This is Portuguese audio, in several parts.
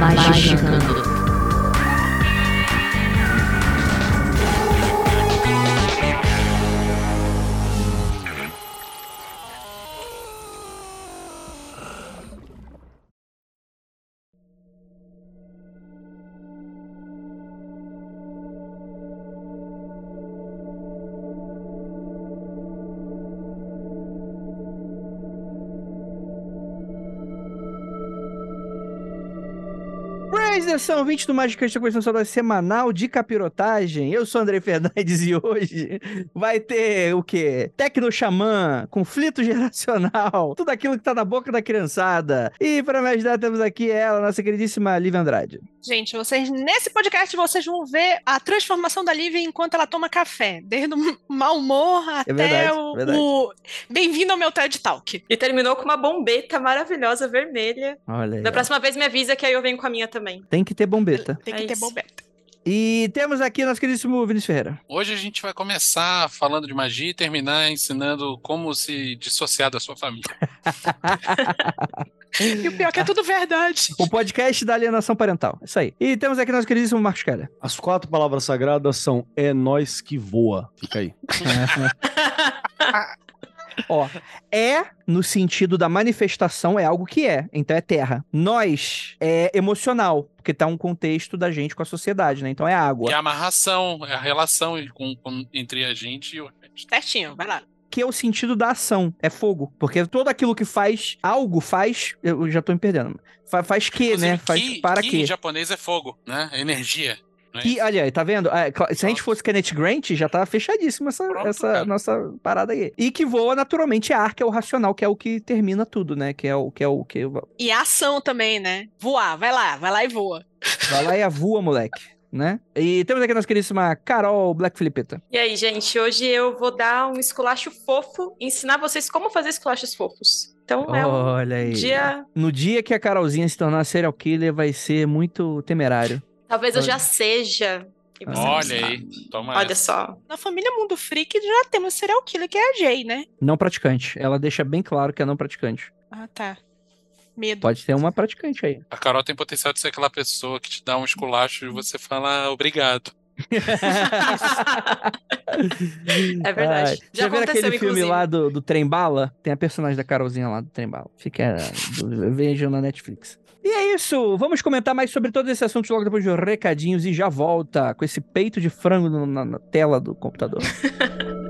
Magicando. Atenção, 20 do Magicante da Coleção Saudável Semanal de Capirotagem. Eu sou André Fernandes e hoje vai ter o quê? Tecno Xamã, conflito geracional, tudo aquilo que tá na boca da criançada. E para me ajudar temos aqui ela, nossa queridíssima Lívia Andrade. Gente, vocês nesse podcast vocês vão ver a transformação da Lívia enquanto ela toma café, desde o mau humor até verdade, o, verdade. o Bem-vindo ao meu TED Talk. E terminou com uma bombeta maravilhosa vermelha. Olha aí. Da ó. próxima vez me avisa que aí eu venho com a minha também. Tem que ter bombeta. Tem que É ter isso. bombeta. E temos aqui nosso queridíssimo Vinícius Ferreira. Hoje a gente vai começar falando de magia e terminar ensinando como se dissociar da sua família. E o pior é que é tudo verdade. O podcast da alienação parental. Isso aí. E temos aqui nosso queridíssimo Marcos Keller. As quatro palavras sagradas são é nós que voa. Fica aí. Ó, é no sentido da manifestação é algo que é, então é terra. Nós é emocional, porque tá um contexto da gente com a sociedade, né? Então é água. E a amarração, é a relação com- com- entre a gente e o resto. Certinho, vai lá. Que é o sentido da ação, é fogo. Porque tudo aquilo que faz, algo faz, eu já tô me perdendo. Fa- Faz que, né? Inclusive, Faz ki- para quê? em japonês é fogo, né? É energia. É Que, isso? olha aí, tá vendo? Cla- se a gente fosse Kenneth Grant, já tá fechadíssima essa, Pronto, essa cara. nossa parada aí. E que voa naturalmente a ar, que é o racional, que é o que termina tudo, né? Que é o que é o que E a ação também, né? Voar, vai lá, vai lá e voa. vai lá e voa, moleque, né? E temos aqui a nossa queridíssima Carol Black Filipeta. E aí, gente, hoje eu vou dar um esculacho fofo e ensinar vocês como fazer esculachos fofos. Então é um Olha aí. dia. No dia que a Carolzinha se tornar serial killer, vai ser muito temerário. Talvez eu já seja. Olha aí, toma Olha essa. só. Na família Mundo Freak já temos serial killer, que é a Jay, né? Não praticante. Ela deixa bem claro que é não praticante. Ah, tá. Medo. Pode ter uma praticante aí. A Carol tem potencial de ser aquela pessoa que te dá um esculacho e você fala "Ah, obrigado. É verdade. Ai, Já viram aconteceu, aquele filme inclusive. lá do, do Trem Bala? Tem a personagem da Carolzinha lá do Trem Bala. Fica. Vejam na Netflix. E é isso. Vamos comentar mais sobre todos esses assuntos logo depois de recadinhos e já volta com esse peito de frango na, na tela do computador.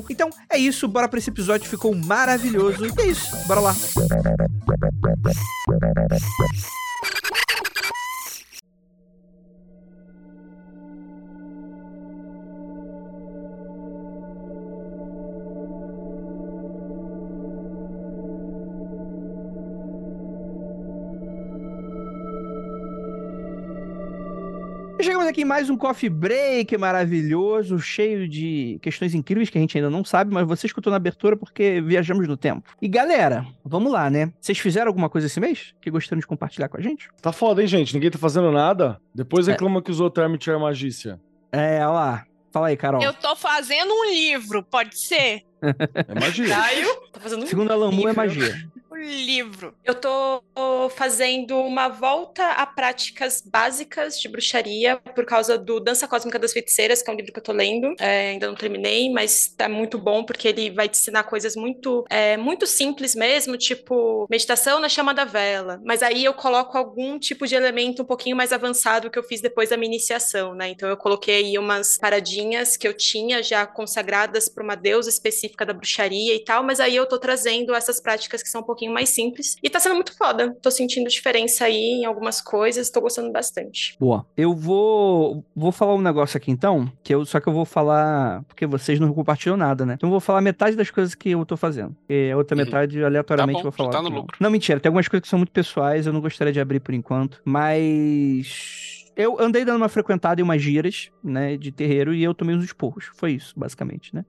Então é isso, bora pra esse episódio, ficou maravilhoso. E é isso, bora lá. Chegamos aqui em mais um coffee break maravilhoso, cheio de questões incríveis que a gente ainda não sabe, mas você escutou na abertura porque viajamos no tempo. E galera, vamos lá, né? Vocês fizeram alguma coisa esse mês que gostariam de compartilhar com a gente? Tá foda, hein, gente? Ninguém tá fazendo nada. Depois É. reclama que usou o termo tirar magícia. É, olha lá. Fala aí, Carol. Eu tô fazendo um livro, pode ser? É magia. Caio, tá fazendo um Segundo a Lamu, é livro. magia. Um livro. Eu tô fazendo uma volta a práticas básicas de bruxaria por causa do Dança Cósmica das Feiticeiras, que é um livro que eu tô lendo. É, ainda não terminei, mas tá muito bom porque ele vai te ensinar coisas muito, é, muito simples mesmo, tipo meditação na chama da vela. Mas aí eu coloco algum tipo de elemento um pouquinho mais avançado que eu fiz depois da minha iniciação, né? Então eu coloquei aí umas paradinhas que eu tinha já consagradas para uma deusa específica da bruxaria e tal, mas aí eu tô trazendo essas práticas que são um pouquinho mais simples. E tá sendo muito foda. Tô sentindo diferença aí em algumas coisas, tô gostando bastante. Boa. Eu vou vou falar um negócio aqui então, que eu só que eu vou falar porque vocês não compartilham nada, né? Então eu vou falar metade das coisas que eu tô fazendo. E a outra Uhum. metade aleatoriamente Tá bom, eu vou falar. tá no não. lucro. Não, mentira, tem algumas coisas que são muito pessoais, eu não gostaria de abrir por enquanto, mas eu andei dando uma frequentada em umas giras, né, de terreiro e eu tomei uns esporros. Foi isso, basicamente, né?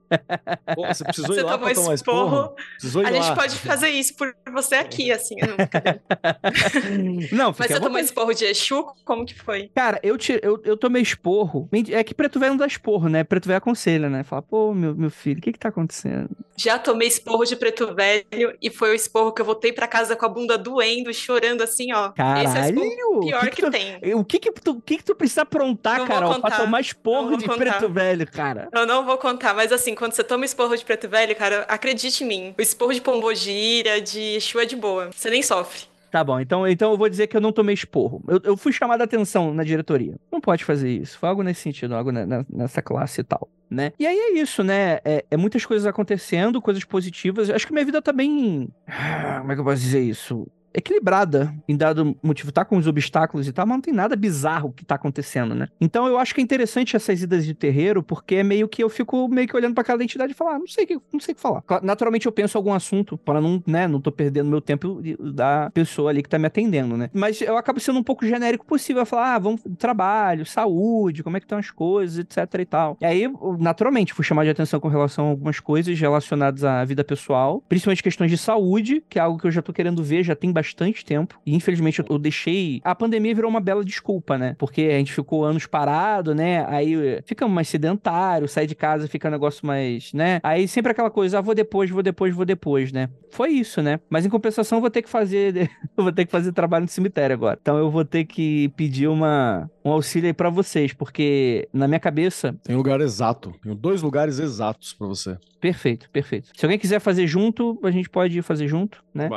Pô, você precisou Você ir lá tomou pra tomar esporro? esporro? Precisou A lá. gente pode fazer isso por você aqui, assim. Não, Mas você tomou esporro de Exu? Como que foi? Cara, eu, te, eu, eu tomei esporro. É que preto velho não dá esporro, né? Preto velho aconselha, né? Fala, pô, meu, meu filho, o que que tá acontecendo? Já tomei esporro de preto velho e foi o esporro que eu voltei pra casa com a bunda doendo, chorando assim, ó. Esse é o Caralho! pior que que, que tu- tem. O que que tu, o que que tu precisa aprontar, Não Carol, pra tomar esporro de contar. preto velho, cara? Eu não vou contar, mas assim, quando você toma esporro de preto velho, cara, acredite em mim. O esporro de pombogira, de Exu é de boa. Você nem sofre. Tá bom, então, então eu vou dizer que eu não tomei esporro. Eu, eu fui chamado a atenção na diretoria. Não pode fazer isso. Foi algo nesse sentido, algo ne- nessa classe e tal, né? E aí é isso, né? É, é muitas coisas acontecendo, coisas positivas. Acho que minha vida tá bem. Como é que eu posso dizer isso? Equilibrada, em dado motivo, tá com os obstáculos e tal, mas não tem nada bizarro que tá acontecendo, né? Então eu acho que é interessante essas idas de terreiro, porque é meio que eu fico meio que olhando pra cada entidade e falar, ah, não sei que, não sei o que falar. Naturalmente eu penso algum assunto para não, né, não tô perdendo meu tempo da pessoa ali que tá me atendendo, né? Mas eu acabo sendo um pouco genérico possível, eu falar, ah, vamos trabalho, saúde, como é que estão as coisas, etc e tal. E aí, naturalmente, fui chamar de atenção com relação a algumas coisas relacionadas à vida pessoal, principalmente questões de saúde, que é algo que eu já tô querendo ver já tem bastante tempo. E infelizmente eu, deixei. A pandemia virou uma bela desculpa, né? Porque a gente ficou anos parado, né? Aí eh, fica mais sedentário, sai de casa fica um negócio mais, né? Aí sempre aquela coisa, ah, vou depois, vou depois, vou depois, né? Foi isso, né? Mas em compensação eu vou ter que fazer, eu vou ter que fazer trabalho no cemitério agora. Então eu vou ter que pedir uma um auxílio aí pra vocês, porque na minha cabeça, Tem lugar exato. Tenho dois lugares exatos pra você. Perfeito, perfeito. Se alguém quiser fazer junto, a gente pode fazer junto, né?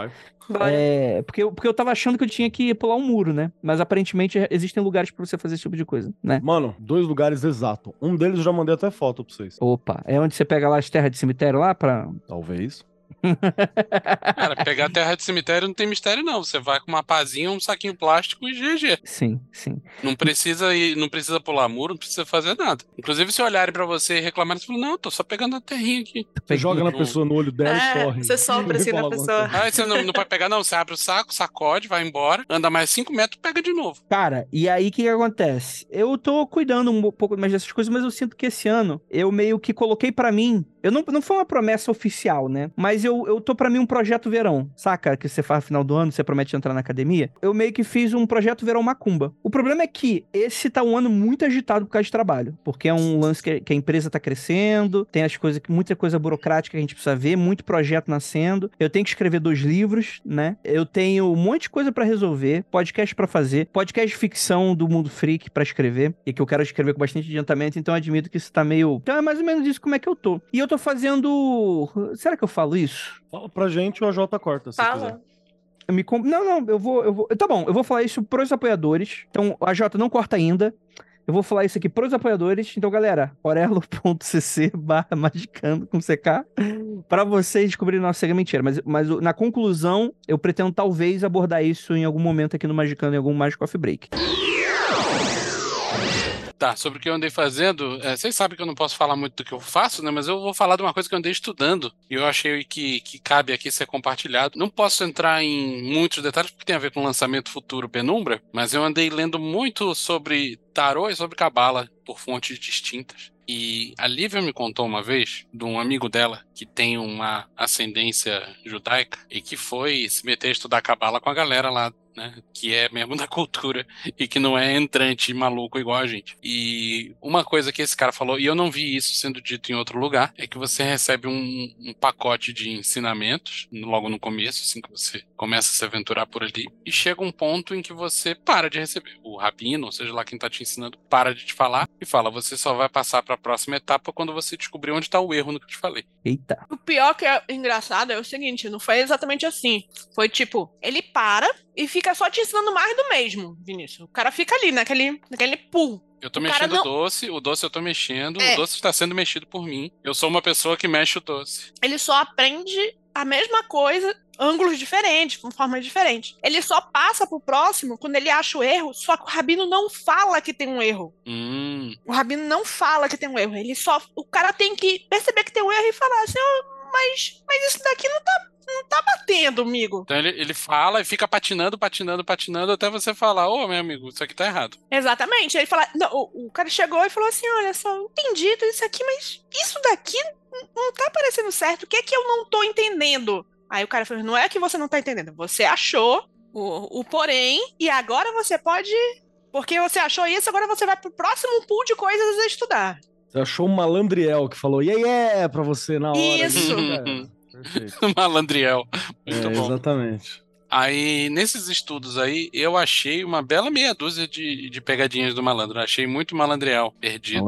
Vai. É, porque, eu- porque eu tava achando que eu tinha que pular um muro, né? Mas aparentemente existem lugares pra você fazer esse tipo de coisa, né? Mano, dois lugares exatos. Um deles eu já mandei até foto pra vocês. Opa, é onde você pega lá as terras de cemitério lá pra. Talvez. Cara, pegar terra de cemitério não tem mistério, não. Você vai com uma pazinha, um saquinho plástico e GG. Sim, sim. Não precisa ir, não precisa pular muro, não precisa fazer nada. Inclusive, se olharem pra você e reclamarem, você fala, não, tô só pegando a terrinha aqui. Você joga na pessoa no olho dela É, e corre. você sopra assim na pessoa. Aí você não, não pode pegar, não. Você abre o saco, sacode, vai embora, anda mais cinco metros, pega de novo. Cara, e aí o que, que acontece? Eu tô cuidando um pouco mais dessas coisas, mas eu sinto que esse ano eu meio que coloquei pra mim. Eu não, não foi uma promessa oficial, né? Mas eu, eu tô pra mim um projeto verão, saca? Que você faz no final do ano, você promete entrar na academia. Eu meio que fiz um projeto verão macumba. O problema é que esse tá um ano muito agitado por causa de trabalho. Porque é um lance que, que a empresa tá crescendo, tem as coisas, muita coisa burocrática que a gente precisa ver, muito projeto nascendo. Eu tenho que escrever dois livros, né? Eu tenho um monte de coisa pra resolver, podcast pra fazer, podcast de ficção do Mundo Freak pra escrever, e que eu quero escrever com bastante adiantamento, então admito que isso tá meio. Então é mais ou menos isso como é que eu tô. E eu tô fazendo. Será que eu falo isso? Fala pra gente o AJ corta, se quiser. Fala. Eu me com... Não, não, eu vou, eu vou. Tá bom, eu vou falar isso pros apoiadores. Então, a Jota não corta ainda. Eu vou falar isso aqui pros apoiadores. Então, galera, orelo.cc barra magicando com CK pra vocês descobrirem nossa cega mentira. Mas, mas na conclusão, eu pretendo talvez abordar isso em algum momento aqui no Magicando, em algum Magic Coffee Break. Tá, sobre o que eu andei fazendo, é, vocês sabem que eu não posso falar muito do que eu faço, né? Mas eu vou falar de uma coisa que eu andei estudando e eu achei que, que cabe aqui ser compartilhado. Não posso entrar em muitos detalhes porque tem a ver com o lançamento futuro Penumbra, mas eu andei lendo muito sobre tarô e sobre cabala por fontes distintas. E a Lívia me contou uma vez de um amigo dela que tem uma ascendência judaica e que foi se meter a estudar cabala com a galera lá né, que é mesmo da cultura e que não é entrante e maluco igual a gente. E uma coisa que esse cara falou, e eu não vi isso sendo dito em outro lugar, é que você recebe um, um pacote de ensinamentos logo no começo, assim que você começa a se aventurar por ali, e chega um ponto em que você para de receber. O rabino, ou seja lá quem tá te ensinando, para de te falar e fala: você só vai passar para a próxima etapa quando você descobrir onde tá o erro no que eu te falei. Eita. O pior que é engraçado é o seguinte, não foi exatamente assim. Foi tipo, ele para e fica só te ensinando mais do mesmo, Vinícius. O cara fica ali, naquele, naquele pool. Eu tô O mexendo o não- doce, o doce eu tô mexendo, É. o doce está sendo mexido por mim. Eu sou uma pessoa que mexe o doce. Ele só aprende a mesma coisa, ângulos diferentes, com formas diferentes. Ele só passa pro próximo quando ele acha o erro, só que o Rabino não fala que tem um erro. Hum, O Rabino não fala que tem um erro. Ele só. O cara tem que perceber que tem um erro e falar assim, "Ah, mas, mas isso daqui não tá, não tá batendo, amigo. Então ele, ele fala e fica patinando, patinando, patinando até você falar: Ô, meu amigo, isso aqui tá errado. Exatamente. Aí Ele fala. Não, o, o cara chegou e falou assim: olha só, entendi tudo isso aqui, mas isso daqui não tá parecendo certo. O que é que eu não tô entendendo? Aí o cara falou: não é que você não tá entendendo. Você achou o, o porém, e agora você pode. Porque você achou isso, agora você vai pro próximo pool de coisas a estudar. Você achou um malandriel que falou yeah, yeah pra você na hora. Isso. Perfeito. Malandriel. Muito É, bom. exatamente. Aí, nesses estudos aí, eu achei uma bela meia dúzia de, de pegadinhas do malandro. Achei muito malandriel perdido.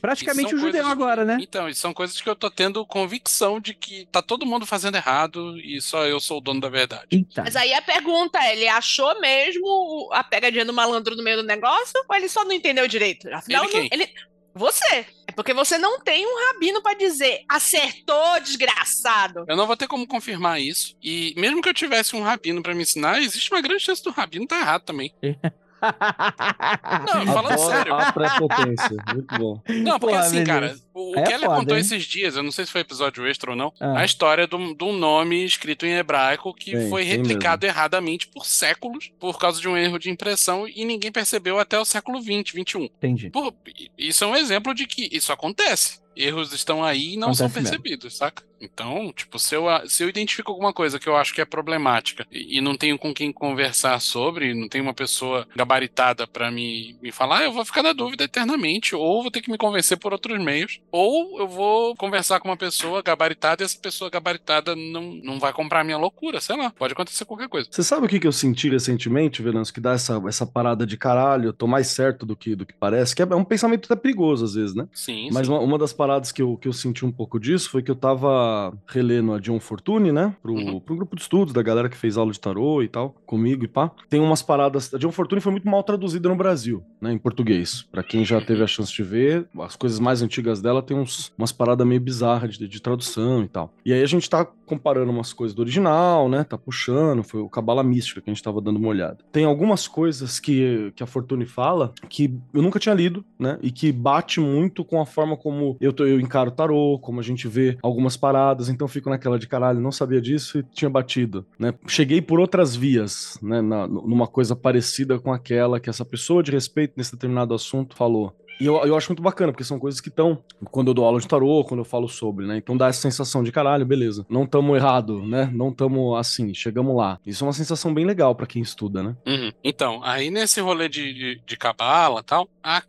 Praticamente o judeu coisas- agora, né? Então, e são coisas que eu tô tendo convicção de que tá todo mundo fazendo errado e só eu sou o dono da verdade. Eita. Mas aí a pergunta é: ele achou mesmo a pegadinha do malandro no meio do negócio? Ou ele só não entendeu direito? Afinal, Ele quem? não- ele. Você. É porque você não tem um rabino pra dizer acertou, desgraçado. Eu não vou ter como confirmar isso. E mesmo que eu tivesse um rabino pra me ensinar, existe uma grande chance do rabino tá errado também. Não, falando Adoro sério. A prepotência. Muito bom. Não, porque Porra, assim, cara, o, É Keller foda, contou hein? esses dias, eu não sei se foi episódio extra ou não, Ah. a história de um nome escrito em hebraico que Tem, foi replicado erradamente por séculos por causa de um erro de impressão e ninguém percebeu até o século 20, 21. Entendi. Pô, isso é um exemplo de que isso acontece. Erros estão aí e não são Acontece mesmo. percebidos, saca? Então, tipo, se eu, se eu identifico alguma coisa que eu acho que é problemática e, e não tenho com quem conversar sobre, não tenho uma pessoa gabaritada pra me, me falar, eu vou ficar na dúvida eternamente, ou vou ter que me convencer por outros meios, ou eu vou conversar com uma pessoa gabaritada e essa pessoa gabaritada não, não vai comprar a minha loucura, sei lá, pode acontecer qualquer coisa. Você sabe o que, que eu senti recentemente, Venâncio, que dá essa, essa parada de caralho, eu tô mais certo do que, do que parece, que é um pensamento até perigoso às vezes, né? Sim, Mas sim. uma, uma das paradas que eu, que eu senti um pouco disso foi que eu tava relendo a John Fortune, né? Pro, Uhum. pro grupo de estudos da galera que fez aula de tarô e tal, comigo e pá. Tem umas paradas. A John Fortune foi muito mal traduzida no Brasil, né? Em português. Pra quem já teve a chance de ver, as coisas mais antigas dela tem uns, umas paradas meio bizarras de, de tradução e tal. E aí a gente tá comparando umas coisas do original, né? Tá puxando, foi o Cabala Mística que a gente tava dando uma olhada. Tem algumas coisas que, que a Fortune fala que eu nunca tinha lido, né? E que bate muito com a forma como eu, tô- eu encaro o tarô, como a gente vê algumas paradas, então fico naquela de caralho, não sabia disso e tinha batido, né? Cheguei por outras vias, né? na- numa coisa parecida com aquela que essa pessoa de respeito nesse determinado assunto falou. E eu, eu acho muito bacana, porque são coisas que estão, quando eu dou aula de tarô, quando eu falo sobre, né? Então dá essa sensação de caralho, beleza. Não tamo errado, né? Não tamo assim, chegamos lá. Isso é uma sensação bem legal para quem estuda, né? Uhum. Então, aí nesse rolê de, de, de cabala tal, a,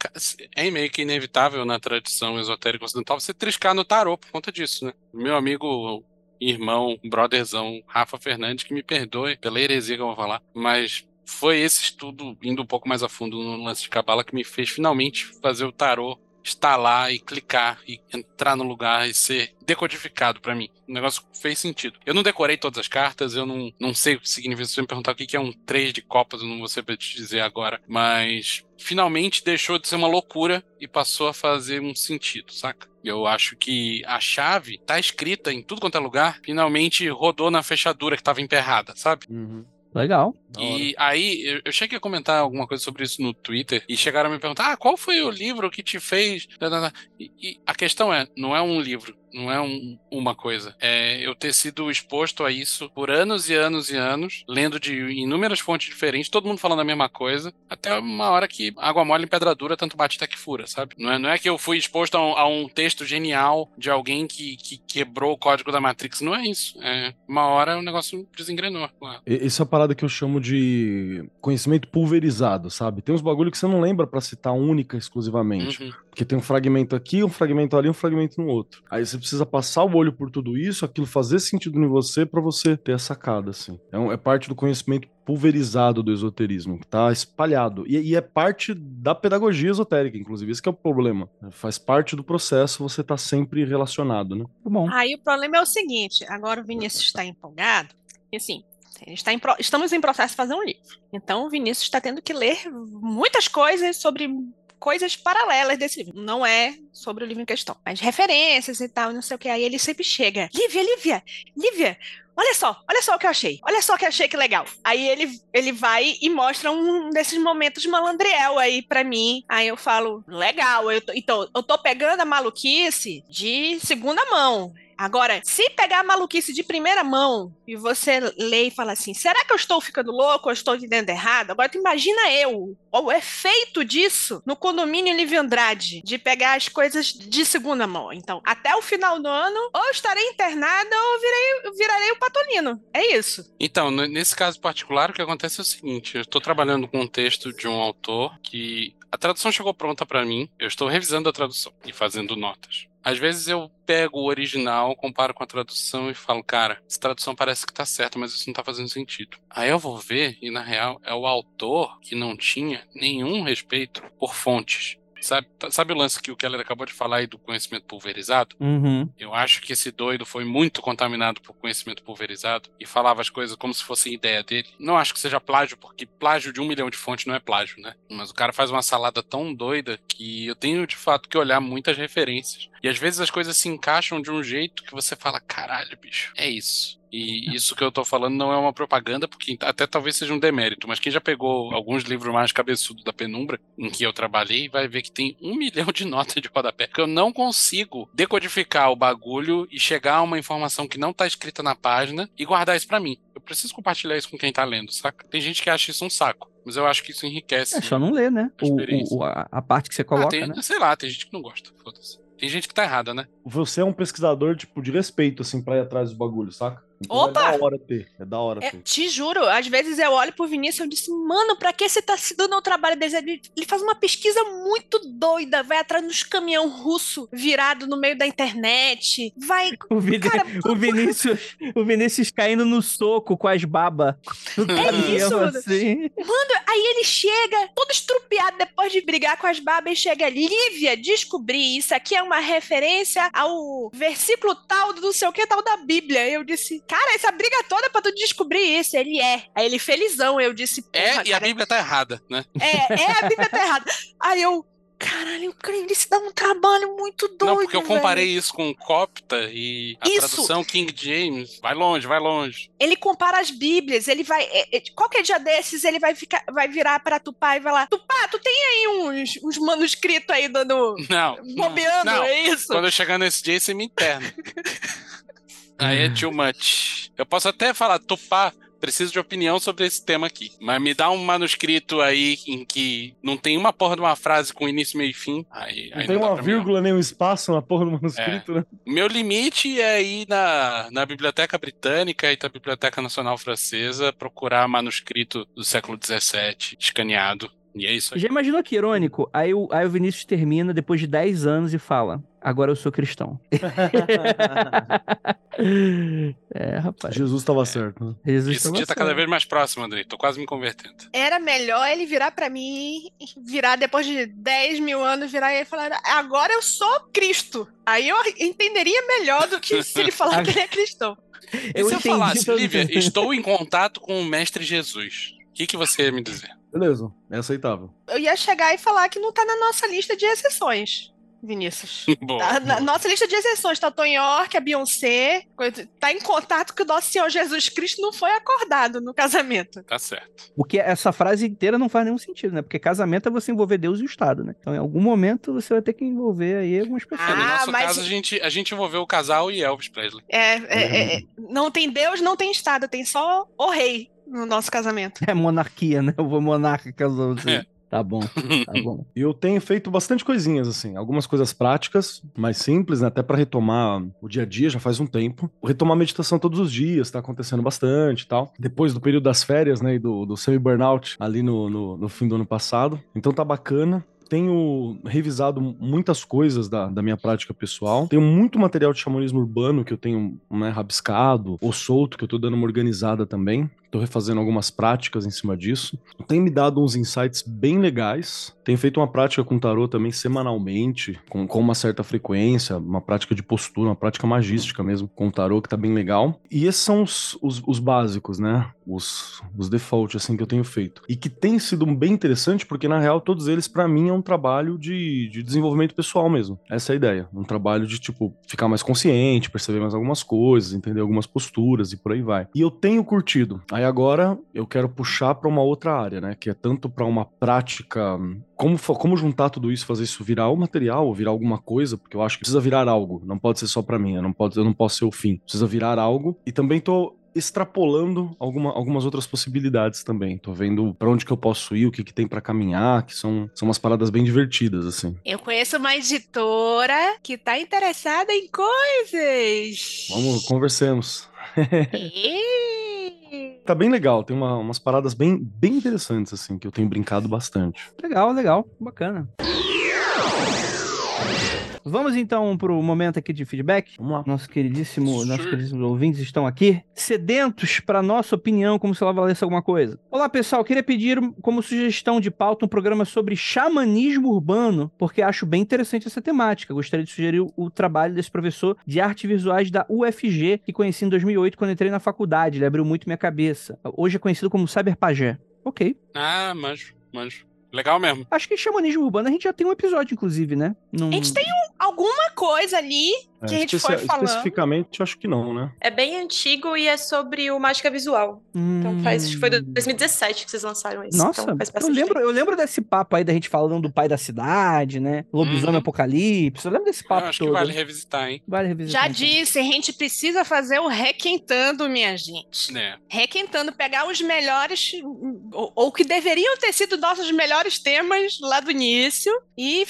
é meio que inevitável na tradição esotérica ocidental você triscar no tarô por conta disso, né? Meu amigo irmão, brotherzão, Rafa Fernandes, que me perdoe pela heresia que eu vou falar, mas foi esse estudo indo um pouco mais a fundo no lance de cabala que me fez finalmente fazer o tarô lá e clicar e entrar no lugar e ser decodificado para mim. O negócio fez sentido. Eu não decorei todas as cartas, eu não, não sei o que significa. Se você me perguntar o que é um 3 de copas, eu não vou saber te dizer agora. Mas finalmente deixou de ser uma loucura e passou a fazer um sentido, saca? Eu acho que a chave tá escrita em tudo quanto é lugar, finalmente rodou na fechadura que estava emperrada, sabe? Uhum. Legal. E aí, eu cheguei a comentar alguma coisa sobre isso no Twitter e chegaram a me perguntar: ah, qual foi o livro que te fez. E, e a questão é: não é um livro, não é um, uma coisa. É eu ter sido exposto a isso por anos e anos e anos, lendo de inúmeras fontes diferentes, todo mundo falando a mesma coisa, até uma hora que água mole em pedra dura, tanto bate até que fura, sabe? Não é, não é que eu fui exposto a um, a um texto genial de alguém que, que quebrou o código da Matrix, não é isso. É, uma hora o negócio desengrenou. Essa é a parada que eu chamo de conhecimento pulverizado, sabe? Tem uns bagulho que você não lembra para citar única exclusivamente. Uhum. Porque tem um fragmento aqui, um fragmento ali, um fragmento no outro. Aí você precisa passar o olho por tudo isso, aquilo fazer sentido em você para você ter a sacada, assim. É, um, é, parte do conhecimento pulverizado do esoterismo, que tá espalhado. E, e, é parte da pedagogia esotérica, inclusive. Esse é o problema. Faz parte do processo, você tá sempre relacionado, né? Bom. Aí o problema é o seguinte, agora o Vinícius está empolgado, e assim, Está em pro... Estamos em processo de fazer um livro. Então, o Vinícius está tendo que ler muitas coisas sobre coisas paralelas desse livro. Não é sobre o livro em questão, mas referências e tal, não sei o que. Aí ele sempre chega. Lívia, Lívia, Lívia, olha só, olha só o que eu achei. Olha só o que eu achei que legal. Aí ele, ele vai e mostra um desses momentos malandriel aí para mim. Aí eu falo, legal, eu tô, então, eu tô pegando a maluquice de segunda mão. Agora, se pegar a maluquice de primeira mão e você lê e fala assim: será que eu estou ficando louco ou estou entendendo errado? Agora, tu imagina eu, o efeito disso no condomínio Livre Andrade, de pegar as coisas de segunda mão. Então, até o final do ano, ou estarei internada ou virei, virarei o patolino. É isso. Então, nesse caso particular, o que acontece é o seguinte: eu estou trabalhando com um texto de um autor que a tradução chegou pronta para mim, eu estou revisando a tradução e fazendo notas. Às vezes eu pego o original, comparo com a tradução e falo, cara, essa tradução parece que tá certa, mas isso não tá fazendo sentido. Aí eu vou ver e na real é o autor que não tinha nenhum respeito por fontes. Sabe, sabe o lance que o Keller acabou de falar aí do conhecimento pulverizado? Uhum. Eu acho que esse doido foi muito contaminado por conhecimento pulverizado e falava as coisas como se fossem ideia dele. Não acho que seja plágio, porque plágio de um milhão de fontes não é plágio, né? Mas o cara faz uma salada tão doida que eu tenho de fato que olhar muitas referências. E às vezes as coisas se encaixam de um jeito que você fala: caralho, bicho, é isso. E isso que eu tô falando não é uma propaganda, porque até talvez seja um demérito, mas quem já pegou alguns livros mais cabeçudos da penumbra, em que eu trabalhei, vai ver que tem um milhão de notas de rodapé. Que eu não consigo decodificar o bagulho e chegar a uma informação que não tá escrita na página e guardar isso para mim. Eu preciso compartilhar isso com quem tá lendo, saca? Tem gente que acha isso um saco. Mas eu acho que isso enriquece. É só não ler, né? O, o, a, a, parte que você coloca. Ah, tem, né? Sei lá, tem gente que não gosta. Foda-se. Tem gente que tá errada, né? Você é um pesquisador, tipo, de respeito, assim, pra ir atrás do bagulho, saca? Então Opa! É da hora ter. É da hora é, ter. Te juro, às vezes eu olho pro Vinícius e eu disse, mano, pra que você tá se dando o trabalho dele? Ele, ele faz uma pesquisa muito doida, vai atrás dos caminhão russo virado no meio da internet, vai... O, Vin... cara, o Vinícius o Vinícius caindo no soco com as babas. É isso, assim. Mano, aí ele chega todo estrupiado depois de brigar com as babas e chega, Lívia, descobri, isso aqui é uma referência ao versículo tal do não sei o que tal da Bíblia. Eu disse, cara, essa briga toda pra tu descobrir isso. Ele é. Aí ele felizão, eu disse, É, e cara, a Bíblia tá errada, né? É, é, a Bíblia tá errada. Aí eu, Caralho, ele se dá um trabalho muito doido. Não, porque eu comparei velho. isso com Copta e a isso. tradução King James. Vai longe, vai longe. Ele compara as Bíblias, ele vai. É, é, qualquer dia desses, ele vai, ficar, vai virar pra Tupá e vai lá. Tupá, tu tem aí uns, uns manuscritos aí dando. Não. Bobeando, não. é isso? Quando eu chegar nesse dia, você me interna. aí é too much. Eu posso até falar, Tupá, preciso de opinião sobre esse tema aqui. Mas me dá um manuscrito aí em que não tem uma porra de uma frase com início, meio e fim. Aí, Não aí tem dá uma não. vírgula, nem um espaço na porra do manuscrito, né? O meu limite é ir na, na Biblioteca Britânica e na Biblioteca Nacional Francesa procurar manuscrito do século XVII, escaneado. E é isso aí. Já imaginou que irônico? Aí o, aí o Vinícius termina depois de 10 anos e fala: Agora eu sou cristão. é, rapaz. Jesus estava certo. Né? Jesus Esse tava dia tá cada vez mais próximo, Andrei. Tô quase me convertendo. Era melhor ele virar pra mim, virar depois de 10 mil anos, virar e falar: agora eu sou Cristo. Aí eu entenderia melhor do que se ele falar que ele é cristão. E Eu se eu falasse, Lívia, estou em contato com o Mestre Jesus, o que, que você ia me dizer? Beleza, é aceitável. Eu ia chegar e falar que não tá na nossa lista de exceções, Vinícius. Tá na nossa lista de exceções tá o Tom York, a Beyoncé, tá em contato que o nosso Senhor Jesus Cristo não foi acordado no casamento. Tá certo. Porque essa frase inteira não faz nenhum sentido, né? Porque casamento é você envolver Deus e o Estado, né? Então, em algum momento, você vai ter que envolver aí algumas pessoas. É, no Ah, nosso mas- caso, a gente, a gente envolveu o casal e Elvis Presley. É, é, é, é, não tem Deus, não tem Estado, tem só o rei no nosso casamento. É monarquia, né? O monarca casou. assim. É. Tá bom, tá bom. E eu tenho feito bastante coisinhas, assim, algumas coisas práticas, mais simples, né? Até para retomar o dia a dia, já faz um tempo. Retomar a meditação todos os dias, tá acontecendo bastante e tal. Depois do período das férias, né? E do, do semi-burnout ali no, no, no fim do ano passado. Então tá bacana. Tenho revisado muitas coisas da, da minha prática pessoal. Tenho muito material de xamanismo urbano que eu tenho né, rabiscado ou solto, que eu tô dando uma organizada também. Tô refazendo algumas práticas em cima disso. Tem me dado uns insights bem legais. Tenho feito uma prática com tarô também semanalmente, com, com uma certa frequência, uma prática de postura, uma prática magística mesmo, com tarô, que tá bem legal. E esses são os, os, os básicos, né? Os, os default, assim, que eu tenho feito. E que tem sido bem interessante, porque na real, todos eles, para mim, é um trabalho de, de desenvolvimento pessoal mesmo. Essa é a ideia. Um trabalho de, tipo, ficar mais consciente, perceber mais algumas coisas, entender algumas posturas e por aí vai. E eu tenho curtido. Aí agora eu quero puxar para uma outra área, né? Que é tanto para uma prática. Como, como juntar tudo isso, fazer isso virar o material, ou virar alguma coisa, porque eu acho que precisa virar algo. Não pode ser só para mim, eu não, pode, eu não posso ser o fim. Precisa virar algo. E também tô extrapolando alguma- algumas outras possibilidades também. Tô vendo pra onde que eu posso ir, o que que tem pra caminhar, que são, são umas paradas bem divertidas, assim. Eu conheço uma editora que tá interessada em coisas. Vamos, conversemos. E... Tá bem legal, tem uma- umas paradas bem, bem interessantes, assim, que eu tenho brincado bastante. Legal, legal. Bacana. Vamos então pro momento aqui de feedback. Vamos lá. Nosso queridíssimo, nossos queridíssimos ouvintes estão aqui, sedentos para nossa opinião, como se ela valesse alguma coisa. Olá, pessoal, queria pedir como sugestão de pauta um programa sobre xamanismo urbano, porque acho bem interessante essa temática. Gostaria de sugerir o, o trabalho desse professor de artes visuais da UFG, que conheci em 2008 quando entrei na faculdade. Ele abriu muito minha cabeça. Hoje é conhecido como Cyberpagé. Ok. Ah, manjo, manjo. Legal mesmo. Acho que xamanismo urbano a gente já tem um episódio, inclusive, né? Num... A gente tem alguma coisa ali que a gente foi falando. Especificamente, eu acho que não, né? É bem antigo e é sobre o mágica visual. Então faz, acho que foi Hum. 2017 que vocês lançaram isso. Nossa, então faz eu lembro, tempo. eu lembro desse papo aí da gente falando do pai da cidade, né? Lobisomem Uhum. apocalipse. Eu lembro desse Eu papo acho todo. que vale revisitar, hein? Vale revisitar. Já então. disse, a gente precisa fazer o requentando, minha gente. Né. Requentando, pegar os melhores, ou, ou que deveriam ter sido nossos melhores temas lá do início e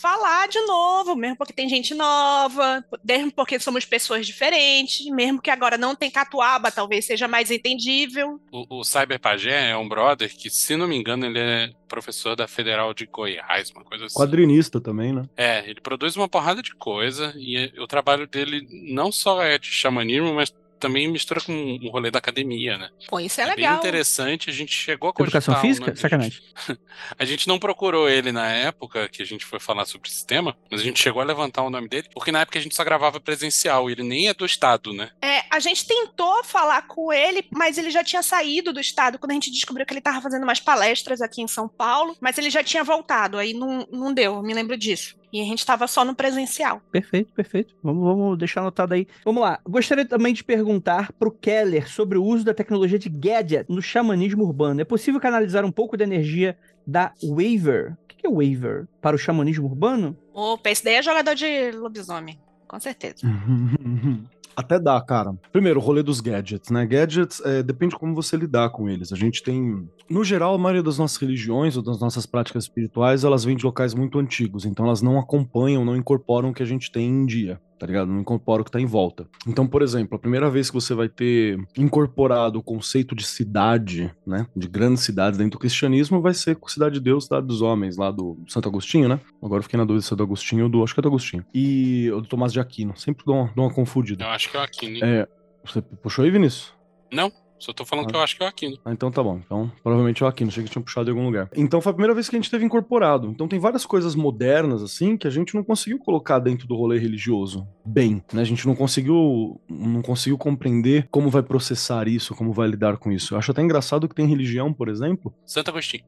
falar de novo, mesmo porque tem gente nova, mesmo porque somos pessoas diferentes, mesmo que agora não tem catuaba, talvez seja mais entendível. O, o Cyber Pagé é um brother que, se não me engano, ele é professor da Federal de Goiás, uma coisa assim. Quadrinista também, né? É, ele produz uma porrada de coisa e é- o trabalho dele não só é de xamanismo, mas também mistura com o rolê da academia, né? Pô, isso é, bem legal. interessante, a gente chegou a cogitar Educação um física? nome- Sacanagem. A gente não procurou ele na época que a gente foi falar sobre esse tema, mas a gente chegou a levantar o nome dele, porque na época a gente só gravava presencial, e ele nem é do estado, né? É, a gente tentou falar com ele, mas ele já tinha saído do estado quando a gente descobriu que ele estava fazendo umas palestras aqui em São Paulo, mas ele já tinha voltado, aí não, não deu, eu me lembro disso. E a gente estava só no presencial. Perfeito, perfeito. Vamos, vamos deixar anotado aí. Vamos lá. Gostaria também de perguntar pro Keller sobre o uso da tecnologia de gadget no xamanismo urbano. É possível canalizar um pouco da energia da Waver? O que que é Waver? Para o xamanismo urbano? Opa, esse daí é jogador de lobisomem, com certeza. Até dá, cara. Primeiro, o rolê dos gadgets, né? Gadgets é, depende de como você lidar com eles. A gente tem. No geral, a maioria das nossas religiões ou das nossas práticas espirituais, elas vêm de locais muito antigos. Então elas não acompanham, não incorporam o que a gente tem em dia tá ligado? Não incorpora o que tá em volta. Então, por exemplo, a primeira vez que você vai ter incorporado o conceito de cidade, né, de grandes cidades dentro do cristianismo, vai ser com Cidade de Deus, Cidade dos Homens, lá do Santo Agostinho, né? Agora eu fiquei na dúvida se é do Agostinho ou do, acho que é do Agostinho. E o do Tomás de Aquino, sempre dou uma, dou uma confundida. Eu acho que é o Aquino. É, você puxou aí, Vinícius? Não, só tô falando Ah. que eu acho que é o Aquino. Ah, então tá bom. Então, provavelmente é o Aquino, achei que tinha puxado em algum lugar. Então foi a primeira vez que a gente teve incorporado. Então tem várias coisas modernas, assim, que a gente não conseguiu colocar dentro do rolê religioso bem, né? A gente não conseguiu, não conseguiu compreender como vai processar isso, como vai lidar com isso. Eu acho até engraçado que tem religião, por exemplo, Santo Agostinho.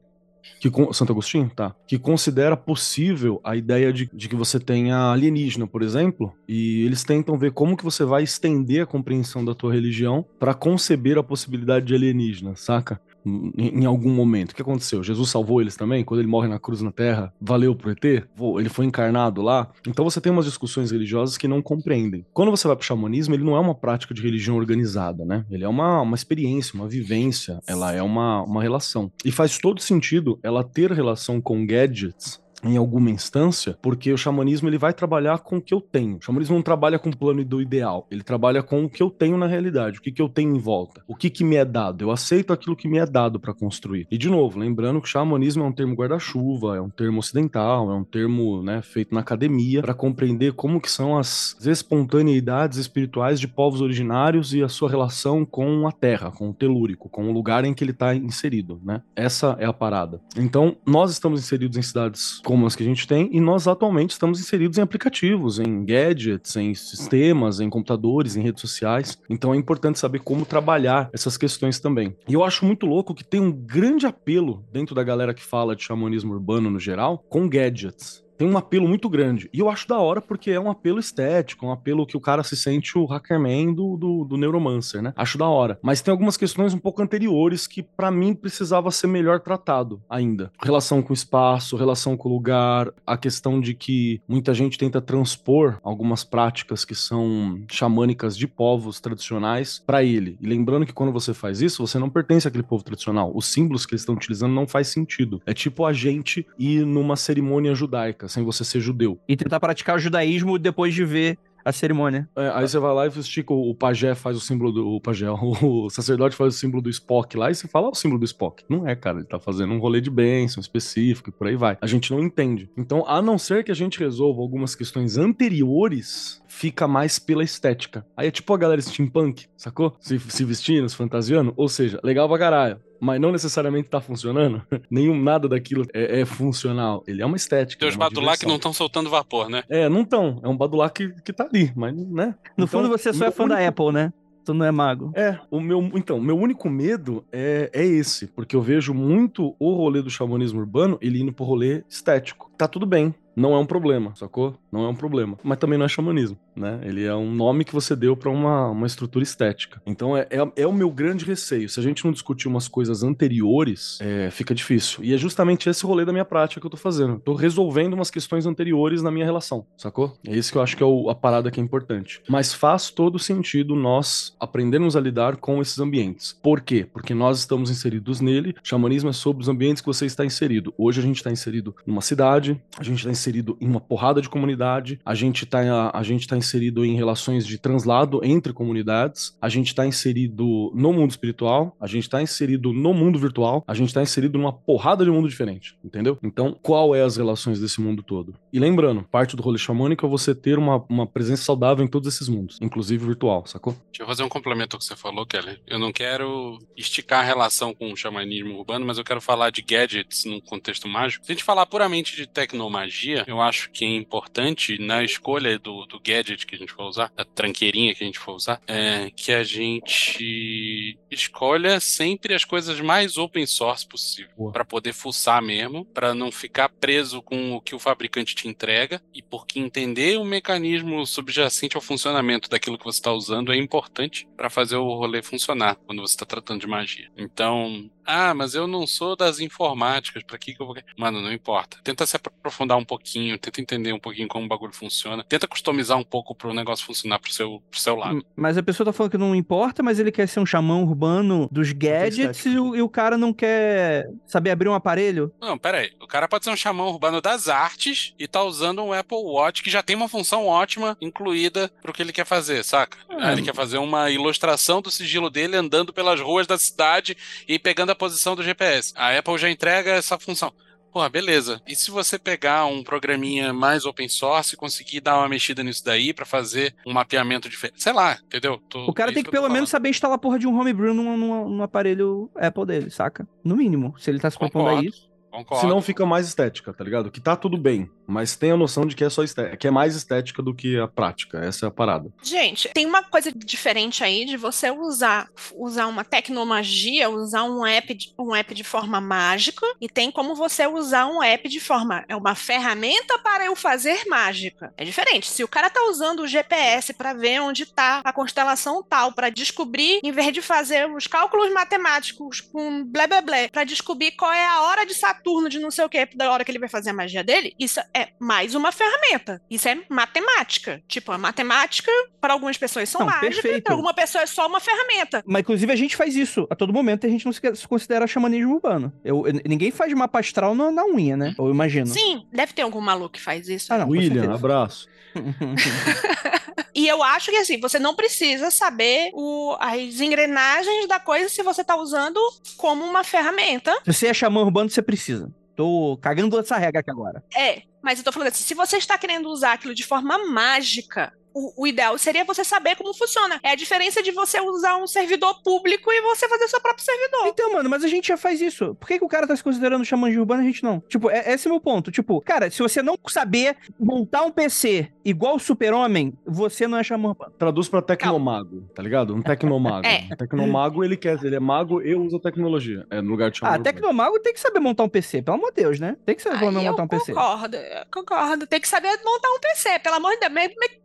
Que Santo Agostinho, tá, que considera possível a ideia de, de que você tenha alienígena, por exemplo, e eles tentam ver como que você vai estender a compreensão da tua religião para conceber a possibilidade de alienígena, saca? Em, algum momento. O que aconteceu? Jesus salvou eles também? Quando ele morre na cruz na terra, valeu pro ET? Ele foi encarnado lá? Então você tem umas discussões religiosas que não compreendem. Quando você vai pro xamanismo, ele não é uma prática de religião organizada, né? Ele é uma, uma experiência, uma vivência, ela é uma, uma relação. E faz todo sentido ela ter relação com gadgets em alguma instância, porque o xamanismo ele vai trabalhar com o que eu tenho. O xamanismo não trabalha com o plano do ideal, ele trabalha com o que eu tenho na realidade, o que, que eu tenho em volta, o que, que me é dado. Eu aceito aquilo que me é dado para construir. E de novo, lembrando que xamanismo é um termo guarda-chuva, é um termo ocidental, é um termo né, feito na academia para compreender como que são as espontaneidades espirituais de povos originários e a sua relação com a terra, com o telúrico, com o lugar em que ele está inserido, né? Essa é a parada. Então, nós estamos inseridos em cidades como as que a gente tem, e nós atualmente estamos inseridos em aplicativos, em gadgets, em sistemas, em computadores, em redes sociais. Então é importante saber como trabalhar essas questões também. E eu acho muito louco que tem um grande apelo dentro da galera que fala de xamanismo urbano no geral, com gadgets tem um apelo muito grande. E eu acho da hora porque é um apelo estético, um apelo que o cara se sente o Hackerman do, do, do Neuromancer, né? Acho da hora. Mas tem algumas questões um pouco anteriores que, para mim, precisava ser melhor tratado ainda. Relação com o espaço, relação com o lugar, a questão de que muita gente tenta transpor algumas práticas que são xamânicas de povos tradicionais para ele. E lembrando que quando você faz isso, você não pertence àquele povo tradicional. Os símbolos que eles estão utilizando não faz sentido. É tipo a gente ir numa cerimônia judaica sem você ser judeu. E tentar praticar o judaísmo depois de ver a cerimônia. É, aí você vai lá e estica o, o pajé faz o símbolo do o pajé, o sacerdote faz o símbolo do Spock lá e você fala "Ah, o símbolo do Spock. Não é, cara, ele tá fazendo um rolê de bênção específico e por aí vai. A gente não entende. Então, a não ser que a gente resolva algumas questões anteriores, fica mais pela estética. Aí é tipo a galera steampunk, sacou? Se, se vestindo, se fantasiando, ou seja, legal pra caralho. Mas não necessariamente tá funcionando. Nenhum, nada daquilo é, é funcional. Ele é uma estética. Tem é os que diversão. não estão soltando vapor, né? É, não tão. É um badulá que, que tá ali, mas, né? No Então, fundo, você só é fã da único- Apple, né? Tu não é mago. É, o meu, então, meu único medo é, é esse, porque eu vejo muito o rolê do xamanismo urbano, ele indo pro rolê estético. Tá tudo bem, não é um problema, sacou? Não é um problema. Mas também não é xamanismo, né? Ele é um nome que você deu pra uma, uma estrutura estética. Então é, é, é o meu grande receio. Se a gente não discutir umas coisas anteriores, é, fica difícil. E é justamente esse rolê da minha prática que eu tô fazendo. Tô resolvendo umas questões anteriores na minha relação, sacou? É isso que eu acho que é o- a parada que é importante. Mas faz todo sentido nós aprendermos a lidar com esses ambientes. Por quê? Porque nós estamos inseridos nele. Xamanismo é sobre os ambientes que você está inserido. Hoje a gente está inserido numa cidade, a gente está inserido em uma porrada de comunidade, a gente está a tá inserido em relações de translado entre comunidades, a gente está inserido no mundo espiritual, a gente está inserido no mundo virtual, a gente está inserido numa porrada de mundo diferente, entendeu? Então, qual é as relações desse mundo todo? E lembrando, parte do rolê xamânico é você ter uma, uma presença saudável em todos esses mundos, inclusive virtual, sacou? Deixa eu fazer um complemento ao que você falou, Kelly. Eu não quero esticar a relação com o xamanismo urbano, mas eu quero falar de gadgets num contexto mágico. Se a gente falar puramente de tecnomagia, eu acho que é importante na escolha do, do gadget que a gente for usar, da tranqueirinha que a gente for usar, é que a gente escolha sempre as coisas mais open source possível, para poder fuçar mesmo, para não ficar preso com o que o fabricante te entrega e porque entender o mecanismo subjacente ao funcionamento daquilo que você está usando é importante para fazer o rolê funcionar quando você está tratando de magia. Então, Ah, mas eu não sou das informáticas, pra que que eu vou... Mano, não importa. Tenta se aprofundar um pouquinho, tenta entender um pouquinho como o bagulho funciona, tenta customizar um pouco pro negócio funcionar pro seu, pro seu lado. Mas a pessoa tá falando que não importa, mas ele quer ser um xamã urbano dos gadgets e o, e o cara não quer saber abrir um aparelho. Não, pera aí. O cara pode ser um xamã urbano das artes e tá usando um Apple Watch que já tem uma função ótima incluída pro que ele quer fazer, saca? Ah, ele quer fazer uma ilustração do sigilo dele andando pelas ruas da cidade e pegando a posição do GPS. A Apple já entrega essa função. Porra, beleza. E se você pegar um programinha mais open source e conseguir dar uma mexida nisso daí pra fazer um mapeamento diferente? Sei lá, entendeu? Tô- O cara é tem que tô pelo menos saber instalar a porra de um homebrew num, num, num aparelho Apple dele, saca? No mínimo, se ele tá se propondo a isso. Concordo. Senão fica mais estética, tá ligado? Que tá tudo bem, mas tem a noção de que é só estética, que é mais estética do que a prática. Essa é a parada. Gente, tem uma coisa diferente aí de você usar, usar uma tecnologia, usar um app, de, um app de forma mágica, e tem como você usar um app de forma. É uma ferramenta para eu fazer mágica. É diferente. Se o cara tá usando o GPS para ver onde tá a constelação tal, para descobrir, em vez de fazer os cálculos matemáticos com blé blé blé, para descobrir qual é a hora de Saturno, de não sei o que, da hora que ele vai fazer a magia dele, isso é mais uma ferramenta. Isso é matemática. Tipo, a matemática, para algumas pessoas, são Não, mágicas, perfeito. para alguma pessoa é só uma ferramenta. Mas inclusive a gente faz isso a todo momento e a gente não se considera xamanismo urbano. Eu, eu- ninguém faz mapa astral na, na unha, né? Eu imagino. Sim, deve ter algum maluco que faz isso. Ah, não, William, abraço. E eu acho que assim, você não precisa saber o- as engrenagens da coisa se você tá usando como uma ferramenta. Se você é xamã urbano, você precisa. Tô cagando essa regra aqui agora. É, mas eu tô falando assim, se você está querendo usar aquilo de forma mágica, o, o ideal seria você saber como funciona. É a diferença de você usar um servidor público e você fazer seu próprio servidor. Então, mano, mas a gente já faz isso. Por que, que o cara tá se considerando xamã de urbano e a gente não? Tipo, é, esse é o meu ponto. Tipo, cara, se você não saber montar um PC igual o super-homem, você não é xamã urbano. Traduz pra tecnomago, tá ligado? Um tecnomago. É. Um tecnomago, ele quer, ele é mago e usa tecnologia. É no lugar de chamar. Ah, Tecnomago tem que saber montar um PC, pelo amor de Deus, né? Tem que saber Aí montar um PC. concordo, eu concordo. Tem que saber montar um PC, pelo amor de Deus.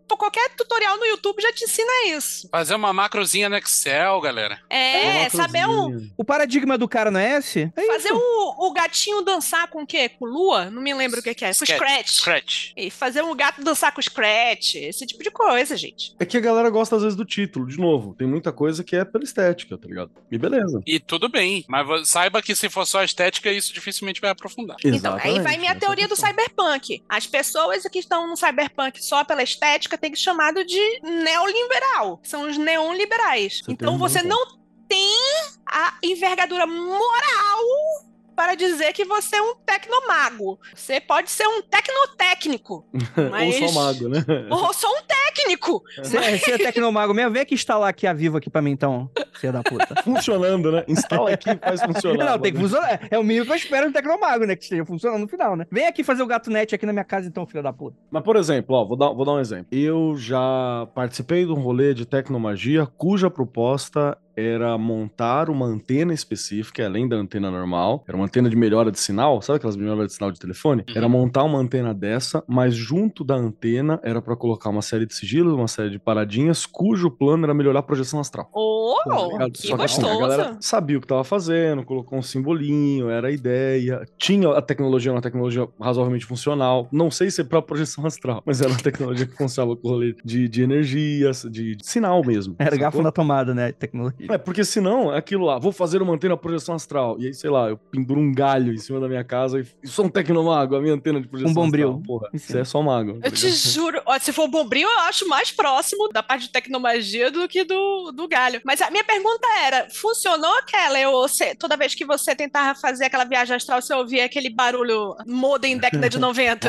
Qualquer tutorial no YouTube já te ensina isso. Fazer uma macrozinha no Excel, galera. É, saber um, O paradigma do cara não é esse? É fazer isso. o, o gatinho dançar com o quê? Com lua? Não me lembro o que, que é. Com. Scratch. Scratch. E fazer um gato dançar com Scratch. Esse tipo de coisa, gente. É que a galera gosta às vezes do título, de novo. Tem muita coisa que é pela estética, tá ligado? E beleza. E tudo bem, mas saiba que se for só estética, isso dificilmente vai aprofundar. Então, aí vai minha é a teoria do cyberpunk. As pessoas que estão no cyberpunk só pela estética têm que ser chamado de neoliberal. São os neoliberais. Você então tem você bom não tem a envergadura moral para dizer que você é um tecnomago. Você pode ser um tecnotécnico. Mas... Ou só mago, né? Ou só um técnico. Você é, você é tecnomago mesmo? Vem aqui instalar aqui a Vivo aqui pra mim, então, filha da puta. Funcionando, né? Instala aqui e faz funcionar. Não, tem que funcionar. É o mínimo que eu espero de tecnomago, né? Que esteja funcionando no final, né? Vem aqui fazer o gato net aqui na minha casa, então, filha da puta. Mas, por exemplo, ó, vou dar, vou dar um exemplo. Eu já participei de um rolê de tecnomagia cuja proposta era montar uma antena específica, além da antena normal. Era uma antena de melhora de sinal, sabe aquelas melhoras de sinal de telefone? Uhum. Era montar uma antena dessa, mas junto da antena era pra colocar uma série de sigilos, uma série de paradinhas, cujo plano era melhorar a projeção astral. Oh, Tá que Só que assim, a gostoso. galera sabia o que tava fazendo, colocou um simbolinho, era a ideia. Tinha a tecnologia, uma tecnologia razoavelmente funcional. Não sei se é pra projeção astral, mas era uma tecnologia que funcionava com rolê de, de energias, de, de sinal mesmo. Era garfo na tomada, né? Tecnologia. É, porque senão é aquilo lá, vou fazer uma antena projeção astral. E aí, sei lá, eu penduro um galho em cima da minha casa e, sou um tecnomago, a minha antena de projeção Um bombril. astral. Porra, você é só mago. tá Eu te ligado? juro, ó, se for o bombril, eu acho mais próximo da parte de tecnomagia do que do, do galho. Mas a minha pergunta era: funcionou? Ou você- toda vez que você tentava fazer aquela viagem astral, você ouvia aquele barulho modem década de 90?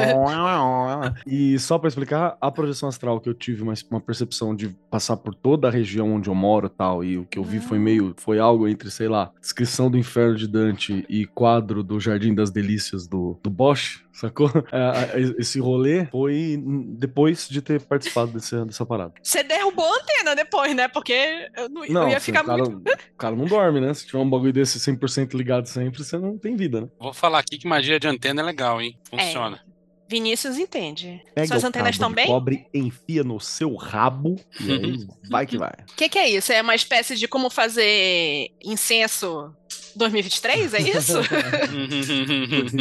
E só pra explicar, a projeção astral que eu tive uma, uma percepção de passar por toda a região onde eu moro e tal, e o que eu vi foi meio, foi algo entre, sei lá, descrição do inferno de Dante e quadro do Jardim das Delícias do, do Bosch, sacou? É, é, esse rolê foi depois de ter participado desse, dessa parada. Você derrubou a antena depois, né? Porque eu, não, eu Não, ia assim, ficar o, cara, muito. o cara não dorme, né? Se tiver um bagulho desse 100% ligado sempre, você não tem vida, né? Vou falar aqui que magia de antena é legal, hein? Funciona. Vinícius entende. Pega Suas o antenas estão bem? cobre, enfia no seu rabo e aí vai que vai. O que, que é isso? É uma espécie de como fazer incenso 2023? É isso?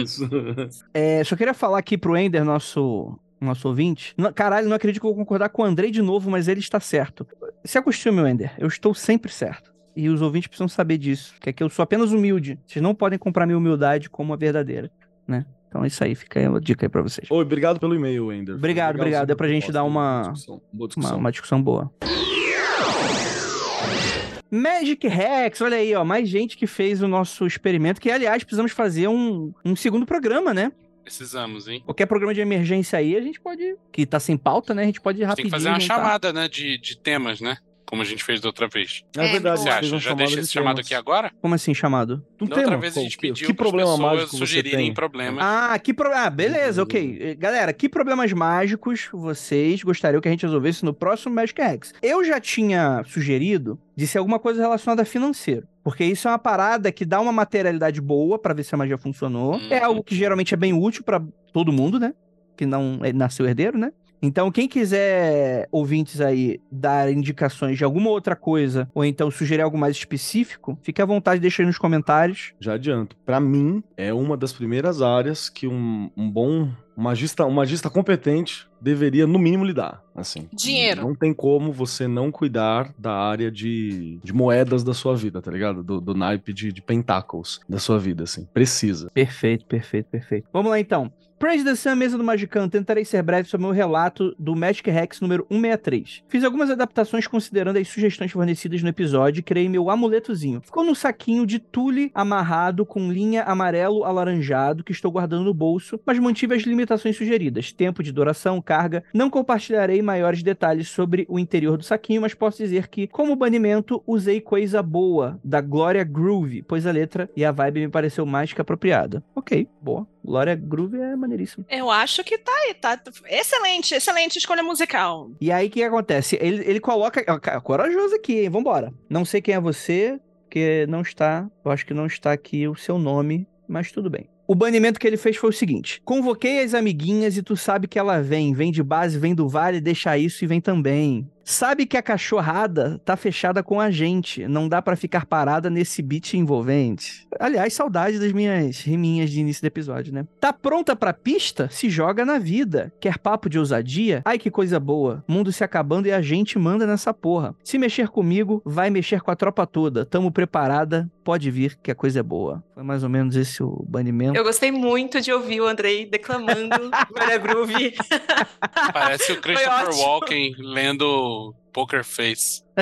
Isso. É, só queria falar aqui pro Ender, nosso, nosso ouvinte. Não- caralho, não acredito que eu vou concordar com o Andrei de novo, mas ele está certo. Se acostume, Ender. Eu estou sempre certo. E os ouvintes precisam saber disso. Que é que eu sou apenas humilde. Vocês não podem comprar minha humildade como a verdadeira, né? Então é isso aí, fica aí uma dica aí pra vocês. Oi, obrigado pelo e-mail, Ender. Obrigado, Legal obrigado. sua É pra gente dar uma- discussão. Boa Uma, discussão. uma discussão boa. Magic Rex, olha aí, ó, mais gente que fez o nosso experimento, que aliás precisamos fazer um, um segundo programa, né? Precisamos, hein? Qualquer programa de emergência aí, a gente pode, que tá sem pauta, né? A gente pode ir Tem rapidinho que fazer uma juntar. chamada, né, de, de temas, né? Como a gente fez da outra vez. É É, verdade, O que você acha? Já deixa de esse chamado aqui agora? Como assim, chamado? Um da outra tema? vez a gente pediu que problema pessoas mágico você sugerirem tem? problemas. Ah, que pro... ah, beleza, ok. Eh, Galera, que problemas mágicos vocês gostariam que a gente resolvesse no próximo Magic Rex? Eu já tinha sugerido de ser alguma coisa relacionada a financeiro. Porque isso é uma parada que dá uma materialidade boa pra ver se a magia funcionou. É Uhum. algo que geralmente é bem útil pra todo mundo, né? Que não é- nasceu herdeiro, né? Então, quem quiser, ouvintes aí, dar indicações de alguma outra coisa, ou então sugerir algo mais específico, fique à vontade, deixa aí nos comentários. Já adianto. Pra mim, é uma das primeiras áreas que um, um bom um magista, um magista competente deveria, no mínimo, lidar. Assim. Dinheiro. Não tem como você não cuidar da área de, de moedas da sua vida, tá ligado? Do, do naipe de, de pentáculos da sua vida, assim. Precisa. Perfeito, perfeito, perfeito. Vamos lá então. Praise the Sun, mesa do Magicano. Tentarei ser breve sobre o meu relato do Magic Rex número 163. Fiz algumas adaptações considerando as sugestões fornecidas no episódio e criei meu amuletozinho. Ficou num saquinho de tule amarrado com linha amarelo alaranjado que estou guardando no bolso, mas mantive as limitações sugeridas: tempo de duração, carga. Não compartilharei maiores detalhes sobre o interior do saquinho, mas posso dizer que, como banimento, usei coisa boa da Glória Groove, pois a letra e a vibe me pareceu mais que apropriada. Ok, boa. Glória Groove é maneiríssimo. Eu acho que tá aí, tá excelente, excelente escolha musical. E aí, o que acontece? Ele, ele coloca. ó, Corajoso aqui, hein? Vambora. Não sei quem é você, porque não está. Eu acho que não está aqui o seu nome, mas tudo bem. O banimento que ele fez foi o seguinte: convoquei as amiguinhas e tu sabe que ela vem. Vem de base, vem do vale, deixa isso e vem também. Sabe que a cachorrada tá fechada com a gente. Não dá pra ficar parada nesse beat envolvente. Aliás, saudade das minhas riminhas de início do episódio, né? Tá pronta pra pista? Se joga na vida. Quer papo de ousadia? Ai que coisa boa. Mundo se acabando e a gente manda nessa porra. Se mexer comigo, vai mexer com a tropa toda. Tamo preparada, pode vir que a coisa é boa. Foi mais ou menos esse o banimento. Eu gostei muito de ouvir o Andrei declamando Glória Groove. Parece o Christopher. Walken lendo so Poker Face.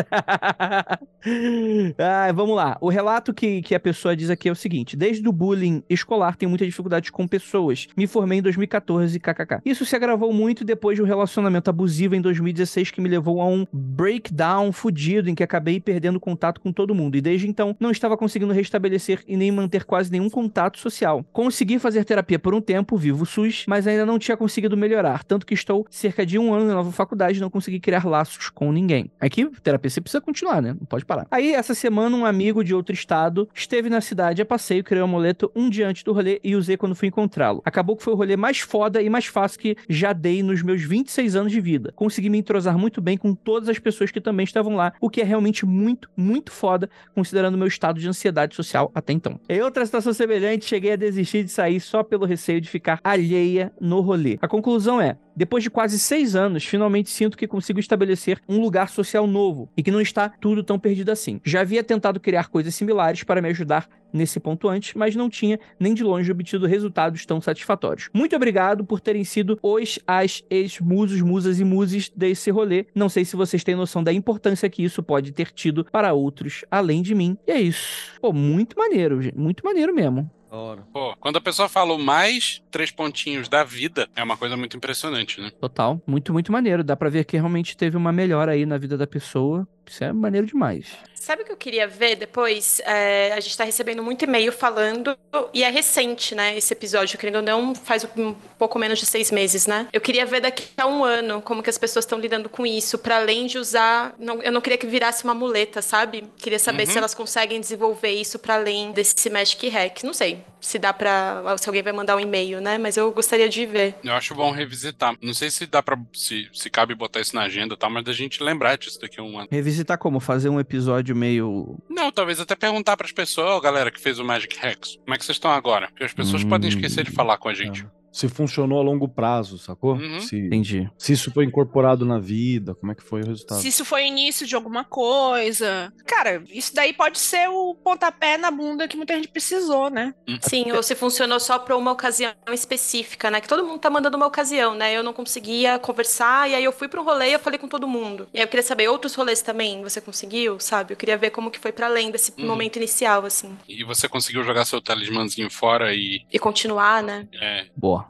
ah, vamos lá. O relato que, que a pessoa diz aqui é o seguinte: desde o bullying escolar tenho muita dificuldade com pessoas. Me formei em 2014, kkk. Isso se agravou muito depois de um relacionamento abusivo em 2016 que me levou a um breakdown fudido em que acabei perdendo contato com todo mundo. E desde então não estava conseguindo restabelecer e nem manter quase nenhum contato social. Consegui fazer terapia por um tempo, vivo SUS, mas ainda não tinha conseguido melhorar. Tanto que estou cerca de um ano na nova faculdade e não consegui criar laços com ninguém. Aqui, terapia você precisa continuar, né? Não pode parar. Aí, essa semana, um amigo de outro estado esteve na cidade a passeio, criou um amuleto um dia antes do rolê e usei quando fui encontrá-lo. Acabou que foi o rolê mais foda e mais fácil que já dei nos meus 26 anos de vida. Consegui me entrosar muito bem com todas as pessoas que também estavam lá, o que é realmente muito, muito foda, considerando o meu estado de ansiedade social até então. Em outra situação semelhante, cheguei a desistir de sair só pelo receio de ficar alheia no rolê. A conclusão é, depois de quase seis anos, finalmente sinto que consigo estabelecer um lugar social novo e que não está tudo tão perdido assim. Já havia tentado criar coisas similares para me ajudar nesse ponto antes, mas não tinha nem de longe obtido resultados tão satisfatórios. Muito obrigado por terem sido os, as, ex, musos, musas e muses desse rolê. Não sei se vocês têm noção da importância que isso pode ter tido para outros além de mim. E é isso. Pô, muito maneiro, gente. Muito maneiro mesmo. Hora. Pô, quando a pessoa falou mais três pontinhos da vida, é uma coisa muito impressionante, né? Total. Muito, muito maneiro. Dá pra ver que realmente teve uma melhora aí na vida da pessoa. Isso é maneiro demais. Sabe o que eu queria ver depois? É, a gente tá recebendo muito e-mail falando, e é recente, né? Esse episódio, querendo ou não, faz um pouco menos de seis meses, né? Eu queria ver daqui a um ano como que as pessoas estão lidando com isso, para além de usar. Não, eu não queria que virasse uma muleta, sabe? Queria saber Uhum. se elas conseguem desenvolver isso para além desse Magic Hack. Não sei. Se dá pra. se alguém vai mandar um e-mail, né? Mas eu gostaria de ver. Eu acho bom revisitar. Não sei se dá pra. se, se cabe botar isso na agenda e tal, mas da gente lembrar disso daqui a um ano. Revisitar como? Fazer um episódio meio. Não, talvez até perguntar pras pessoas, ó, galera que fez o Magic Rex, como é que vocês estão agora? Porque as pessoas Hum, podem esquecer de falar com a gente. Se funcionou a longo prazo, sacou? Uhum. Se, Entendi. se isso foi incorporado na vida, como é que foi o resultado? Se isso foi início de alguma coisa. Cara, isso daí pode ser o pontapé na bunda que muita gente precisou, né? Sim, ou se funcionou só pra uma ocasião específica, né? Que todo mundo tá mandando uma ocasião, né? Eu não conseguia conversar, e aí eu fui pro rolê e eu falei com todo mundo. E aí eu queria saber, outros rolês também, você conseguiu, sabe? Eu queria ver como que foi pra além desse Uhum. momento inicial, assim. E você conseguiu jogar seu talismãzinho fora e. E continuar, né? É, Boa.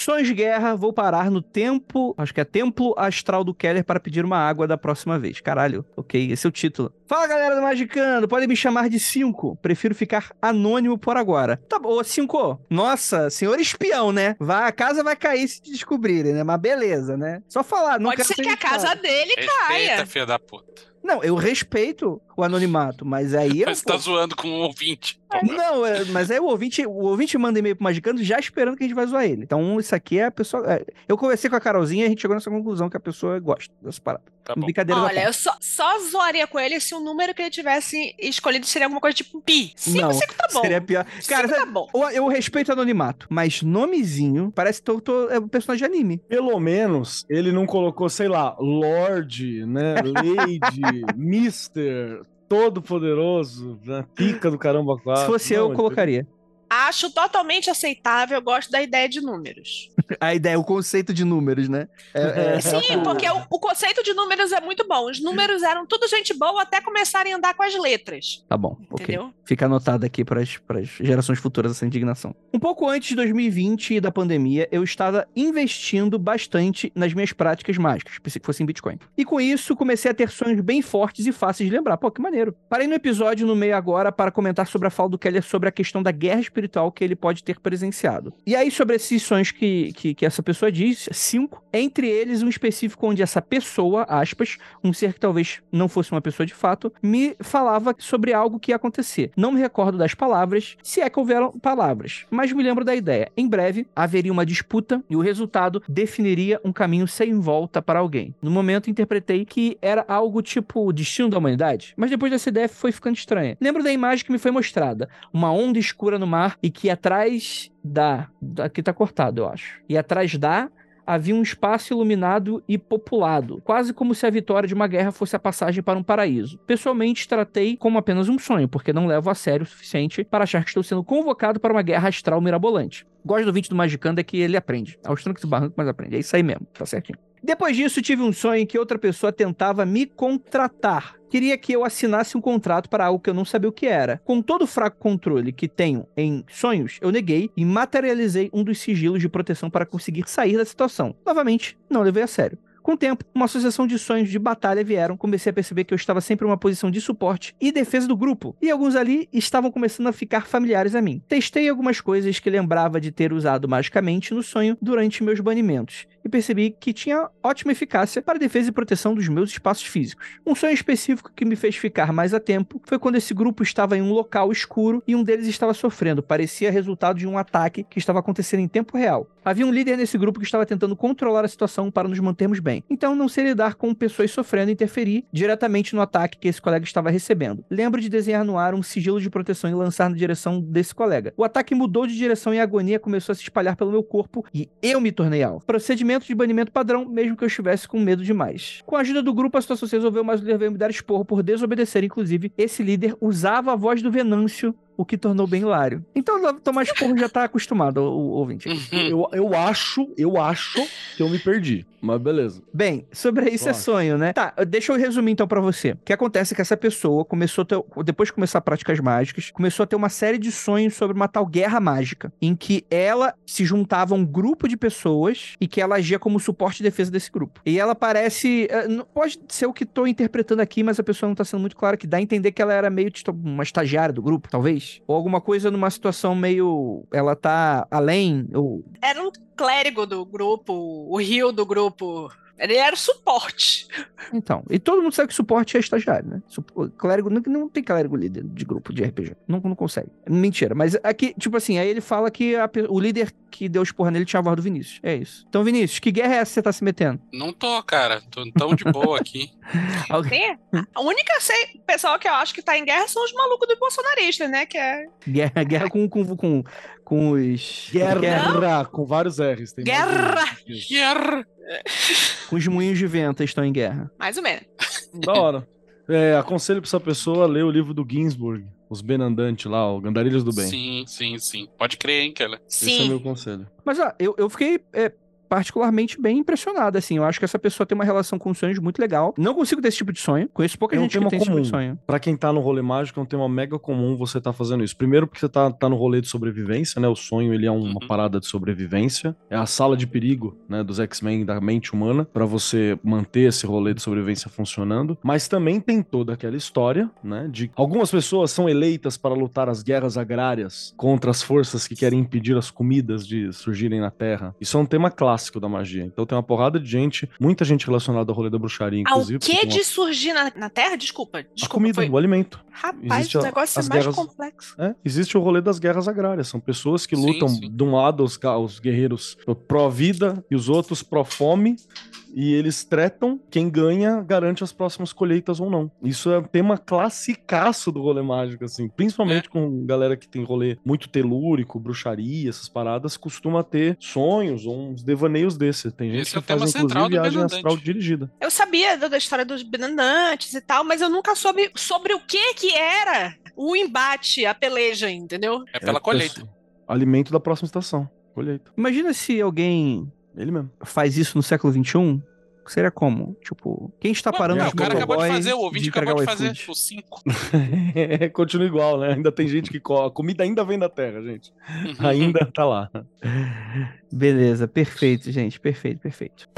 Sonhos de guerra, vou parar no tempo, acho que é Templo Astral do Keller para pedir uma água da próxima vez. Caralho, ok, esse é o título. Fala galera do Magicando, podem me chamar de 5. Prefiro ficar anônimo por agora. Tá bom, ô 5. Nossa, senhor espião, né? Vai, a casa vai cair se te descobrirem, né? Mas beleza, né? Só falar, não pode quero ser que a casa dele respeita, caia. filha da puta. Não, eu respeito o anonimato, mas aí eu. Mas você tá zoando com um ouvinte. Não, é, mas aí o ouvinte, o ouvinte manda e-mail pro Magicando já esperando que a gente vai zoar ele. Então, isso aqui é a pessoa. é, eu conversei com a Carolzinha e a gente chegou nessa conclusão que a pessoa gosta dessa parada. Tá bom. Brincadeira Olha, eu só, só zoaria com ele se o número que ele tivesse escolhido seria alguma coisa tipo pi. Cinco, Não, cinco tá bom. Seria pior. Cara, Cinco tá bom. eu, eu respeito o anonimato, mas nomezinho parece que eu tô, é um personagem de anime. Pelo menos ele não colocou, sei lá, Lorde, né? Lady, Mister, todo poderoso, né? pica do caramba quatro. Se fosse Não, eu, ele- colocaria. Acho totalmente aceitável, eu gosto da ideia de números. A ideia, o conceito de números, né? É, é- Sim, porque o, o conceito de números é muito bom. Os números eram tudo gente boa até começarem a andar com as letras. Tá bom, ok. Entendeu? Fica anotado aqui para as gerações futuras essa indignação. Um pouco antes de 2020 e da pandemia, eu estava investindo bastante nas minhas práticas mágicas. Pensei que fosse em Bitcoin. E com isso, comecei a ter sonhos bem fortes e fáceis de lembrar. Pô, que maneiro. Parei no episódio no meio agora para comentar sobre a fala do Keller sobre a questão da guerra espiritual que ele pode ter presenciado. E aí, sobre esses sonhos que, que, que essa pessoa diz, cinco, entre eles um específico onde essa pessoa, aspas, um ser que talvez não fosse uma pessoa de fato, me falava sobre algo que ia acontecer. Não me recordo das palavras, se é que houveram palavras, mas me lembro da ideia. Em breve, haveria uma disputa e o resultado definiria um caminho sem volta para alguém. No momento, interpretei que era algo tipo o destino da humanidade, mas depois dessa ideia foi ficando estranha. Lembro da imagem que me foi mostrada, uma onda escura no mar e que atrás da... Aqui tá cortado, eu acho. E atrás da havia um espaço iluminado e populado, quase como se a vitória de uma guerra fosse a passagem para um paraíso. Pessoalmente, tratei como apenas um sonho, porque não levo a sério o suficiente para achar que estou sendo convocado para uma guerra astral mirabolante. Gosto do vídeo do Magicando é que ele aprende. Aos trancos e barrancos, mas aprende. É isso aí mesmo, tá certinho. Depois disso, tive um sonho em que outra pessoa tentava me contratar. Queria que eu assinasse um contrato para algo que eu não sabia o que era. Com todo o fraco controle que tenho em sonhos, eu neguei e materializei um dos sigilos de proteção para conseguir sair da situação. Novamente, não levei a sério. Com o tempo, uma associação de sonhos de batalha vieram, comecei a perceber que eu estava sempre em uma posição de suporte e defesa do grupo, e alguns ali estavam começando a ficar familiares a mim. Testei algumas coisas que lembrava de ter usado magicamente no sonho durante meus banimentos, e percebi que tinha ótima eficácia para defesa e proteção dos meus espaços físicos. Um sonho específico que me fez ficar mais a tempo foi quando esse grupo estava em um local escuro e um deles estava sofrendo, parecia resultado de um ataque que estava acontecendo em tempo real. Havia um líder nesse grupo que estava tentando controlar a situação para nos mantermos bem. Então não sei lidar com pessoas sofrendo e interferir diretamente no ataque que esse colega estava recebendo. Lembro de desenhar no ar um sigilo de proteção e lançar na direção desse colega. O ataque mudou de direção e a agonia começou a se espalhar pelo meu corpo e eu me tornei alvo. Procedimento de banimento padrão, mesmo que eu estivesse com medo demais. Com a ajuda do grupo, a situação se resolveu, mas o líder veio me dar esporro por desobedecer. Inclusive, esse líder usava a voz do Venâncio o que tornou bem hilário. Então, tomar esporro já tá acostumado, o, o ouvinte. Eu, eu acho, eu acho que eu me perdi. Mas beleza. Bem, sobre isso é sonho, né? Tá, deixa eu resumir então pra você. O que acontece é que essa pessoa começou a ter, depois de começar práticas mágicas, começou a ter uma série de sonhos sobre uma tal guerra mágica, em que ela se juntava a um grupo de pessoas e que ela agia como suporte e defesa desse grupo. E ela parece, eh, pode ser o que tô interpretando aqui, mas a pessoa não tá sendo muito clara, que dá a entender que ela era meio tipo, uma estagiária do grupo, talvez, ou alguma coisa numa situação meio, ela tá além, ou Era um clérigo do grupo, o rio do grupo. Ele era o suporte. Então, e todo mundo sabe que suporte é estagiário, né? Clérigo, não, não tem clérigo líder de grupo de RPG. Não, não consegue. Mentira. Mas aqui, tipo assim, aí ele fala que a o líder que deu os porra nele tinha a voz do Vinícius. É isso. Então, Vinícius, que guerra é essa que você tá se metendo? Não tô, cara. Tô tão de boa aqui. Alguém- Tem- A única sei- pessoal que eu acho que tá em guerra são os malucos dos bolsonaristas, né? Que é Guerra, guerra com, com, com, com os. Guerra, com vários R's. Tem Guerra. Guerra. Com os moinhos de vento estão em guerra. mais ou menos. Da hora. É, aconselho pra essa pessoa ler o livro do Ginsburg, Os Benandantes lá, o Gandarilhos do Bem. Sim, sim, sim. Pode crer, hein, Keller. Esse é Sim. meu conselho. Mas, ó, eu, eu fiquei é, particularmente bem impressionado, assim. Eu acho que essa pessoa tem uma relação com sonhos muito legal. Não consigo ter esse tipo de sonho. Conheço pouca É um gente que tema tem esse tipo de comum. sonho. Pra quem tá no rolê mágico, é um tema mega comum você tá fazendo isso. Primeiro porque você tá, tá no rolê de sobrevivência, né? O sonho, ele é uma Uhum. parada de sobrevivência. É a sala de perigo, né, dos X-Men, da mente humana, pra você manter esse rolê de sobrevivência funcionando. Mas também tem toda aquela história, né, de algumas pessoas são eleitas para lutar as guerras agrárias contra as forças que querem impedir as comidas de surgirem na Terra. Isso é um tema clássico da magia. Então tem uma porrada de gente, muita gente relacionada ao rolê da bruxaria, Ao inclusive. que porque tem uma- de surgir na, na Terra? Desculpa. a Desculpa. comida, foi- o alimento. Rapaz, existe o a- negócio é as mais guerras- complexo. É, existe o rolê das guerras agrárias. São pessoas que Sim, lutam sim. de um lado os, os guerreiros pró-vida e os outros pró-fome. E eles tretam, quem ganha garante as próximas colheitas ou não. Isso é um tema classicaço do rolê mágico, assim. Principalmente É. com galera que tem rolê muito telúrico, bruxaria, essas paradas, costuma ter sonhos ou uns devaneios desse. Tem gente Esse é que o tema faz, inclusive, viagem astral dirigida. Eu sabia da, da história dos benandantes e tal, mas eu nunca soube sobre o que que era o embate, a peleja, entendeu? É pela É, colheita. Alimento da próxima estação. Colheita. Imagina se alguém Ele mesmo. faz isso no século XXI. Seria como? Tipo, quem está Ué, parando é, os o cara acabou de fazer, o ouvinte entregar acabou de fazer iFood? o 5. Continua igual, né? Ainda tem gente que co- a comida ainda vem da terra, gente. Ainda tá lá. Beleza, perfeito, gente. Perfeito, perfeito.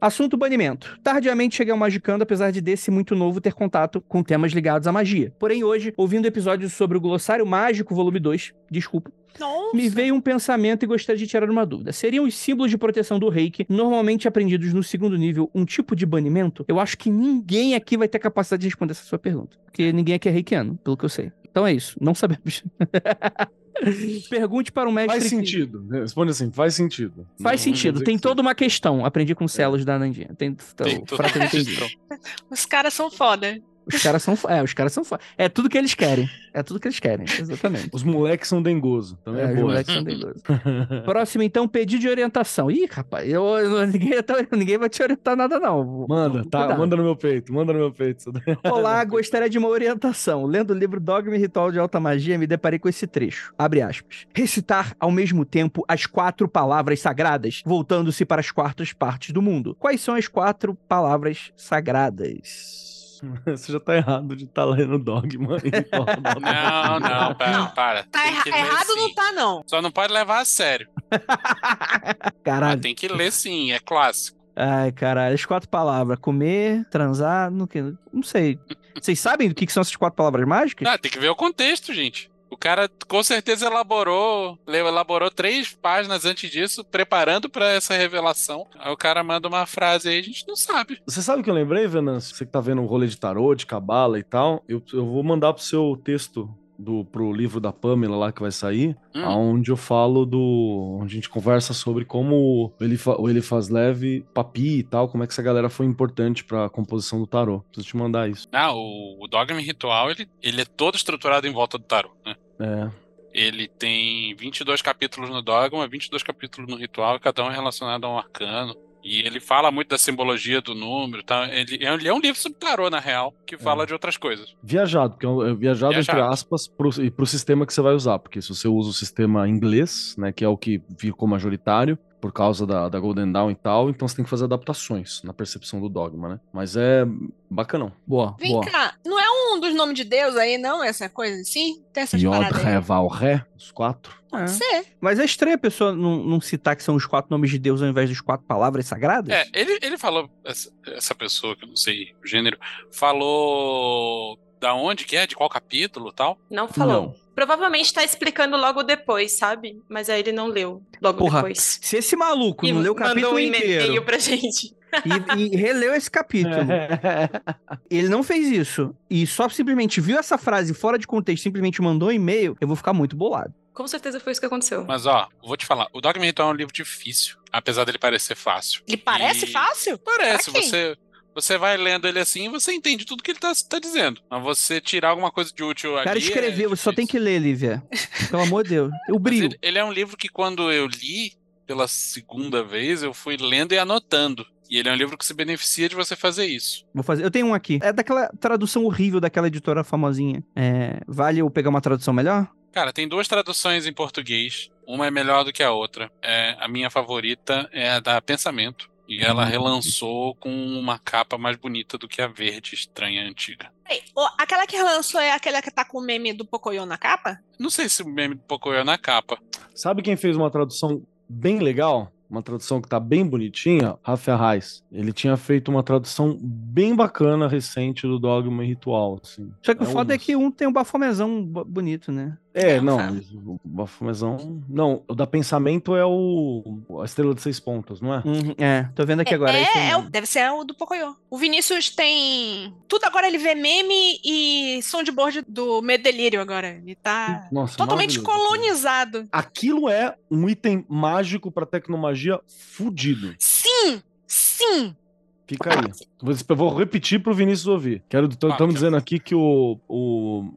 Assunto banimento. Tardiamente cheguei ao Magicando, apesar de desse muito novo ter contato com temas ligados à magia. Porém, hoje, ouvindo episódios sobre o Glossário Mágico, volume 2, desculpa, Nossa. me veio um pensamento e gostaria de tirar uma dúvida. Seriam os símbolos de proteção do reiki, normalmente aprendidos no segundo nível, um tipo de banimento? Eu acho que ninguém aqui vai ter capacidade de responder essa sua pergunta. Porque ninguém aqui é reikiano, pelo que eu sei. Então é isso, não sabemos. Pergunte para um mestre. Faz que- sentido. né? Responde assim, faz sentido. Faz Não sentido. Tem que toda uma questão. Aprendi com celos da Nandinha. Tem, então, Tem entendi. Os caras são foda. Os caras são. É, os caras são. É tudo que eles querem. É tudo que eles querem. Exatamente. Os moleques são dengoso. Também é, É, os moleques são dengosos. Próximo, então, pedido de orientação. Ih, rapaz, eu, eu- ninguém, tá- ninguém vai te orientar nada, não. Manda, tá, Cuidado. manda no meu peito, manda no meu peito. Olá, gostaria de uma orientação. Lendo o livro Dogma e Ritual de Alta Magia, me deparei com esse trecho. Abre aspas. Recitar ao mesmo tempo as quatro palavras sagradas, voltando-se para as quartas partes do mundo. Quais são as quatro palavras sagradas? Você já tá errado de estar lendo Dogma. e da Alta Não, Magia. não, para, para. Tá erra- errado sim. não tá, não. Só não pode levar a sério. Mas Caralho. tem que ler sim, é clássico. Ai, caralho. As quatro palavras. Comer, transar, no que? Não sei. Vocês sabem do que que são essas quatro palavras mágicas? Ah, tem que ver o contexto, gente. O cara com certeza elaborou, elaborou três páginas antes disso, preparando pra essa revelação. Aí o cara manda uma frase aí, a gente não sabe. Você sabe o que eu lembrei, Venâncio? Você que tá vendo um rolê de tarô, de cabala e tal. Eu, eu vou mandar pro seu texto do, pro livro da Pamela lá que vai sair, Hum. onde eu falo do. onde a gente conversa sobre como o Elifa, o Elifaz Papi e tal, como é que essa galera foi importante pra composição do tarô. Preciso te mandar isso. Ah, o, o Dogma Ritual, ele, ele é todo estruturado em volta do tarô, né? É. Ele tem 22 capítulos no Dogma, 22 capítulos no Ritual, cada um é relacionado a um arcano. E ele fala muito da simbologia do número, tá? Ele, é- ele é um livro sobre tarô, na real, que fala de outras coisas. Viajado, porque é um- é viajado, entre Viajado. aspas, pro, e pro sistema que você vai usar. Porque se você usa o sistema inglês, né, que é o que ficou majoritário, por causa da, da Golden Dawn e tal, então você tem que fazer adaptações na percepção do dogma, né? Mas é bacanão. Boa, Vem boa. cá, não é um dos nomes de Deus aí, não? Essa coisa assim? Tem essas Yod, Ré? Val, Ré, os quatro. É. Pode ser. Mas é estranho a pessoa não, não citar que são os quatro nomes de Deus ao invés dos quatro palavras sagradas? É, ele, ele falou, essa, essa pessoa, que eu não sei o gênero, falou da onde que é, de qual capítulo tal? Não falou. Não. Provavelmente tá explicando logo depois, sabe? Mas aí ele não leu logo Porra, depois. Se esse maluco E não leu o mandou capítulo um inteiro e-mail pra gente. e, e releu esse capítulo, ele não fez isso e só simplesmente viu essa frase fora de contexto, simplesmente mandou um e-mail, eu vou ficar muito bolado. Com certeza foi isso que aconteceu. Mas ó, vou te falar, o Dogma Ritual é um livro difícil, apesar dele parecer fácil. Ele parece E- fácil? Parece, você você vai lendo ele assim e você entende tudo que ele tá, tá dizendo. Mas você tirar alguma coisa de útil O cara ali é você só tem que ler, Lívia. Pelo amor de Deus. O brilho. ele, ele é um livro que quando eu li pela segunda vez, eu fui lendo e anotando. E ele é um livro que se beneficia de você fazer isso. Vou fazer. Eu tenho um aqui. É daquela tradução horrível daquela editora famosinha. É, vale eu pegar uma tradução melhor? Cara, tem duas traduções em português. Uma é melhor do que a outra. É, a minha favorita é a da Pensamento. E ela relançou com uma capa mais bonita do que a verde estranha antiga. Peraí, o- aquela que lançou é aquela que tá com o meme do Pocoyo na capa? Não sei se o meme do Pocoyo é na capa. Sabe quem fez uma tradução bem legal? Uma tradução que tá bem bonitinha? Rafael Reis. Ele tinha feito uma tradução bem bacana recente do Dogma e Ritual, assim. Só que o É foda é um- que um tem um bafomezão bo- bonito, né? É, É, não, o Bafomezão... Não, o da Pensamento é o... a Estrela de Seis Pontas, não é? Uhum, é, tô vendo aqui agora. é, é o- deve ser o do Pocoyo. O Vinícius tem. Tudo agora ele vê meme e soundboard do Medo Delírio agora. Ele tá Nossa, totalmente colonizado. Aquilo é um item mágico pra tecnomagia fudido. Sim! Sim! Fica aí. Vou- Eu vou repetir pro Vinícius ouvir. Quero, estamos dizendo aqui que o, o,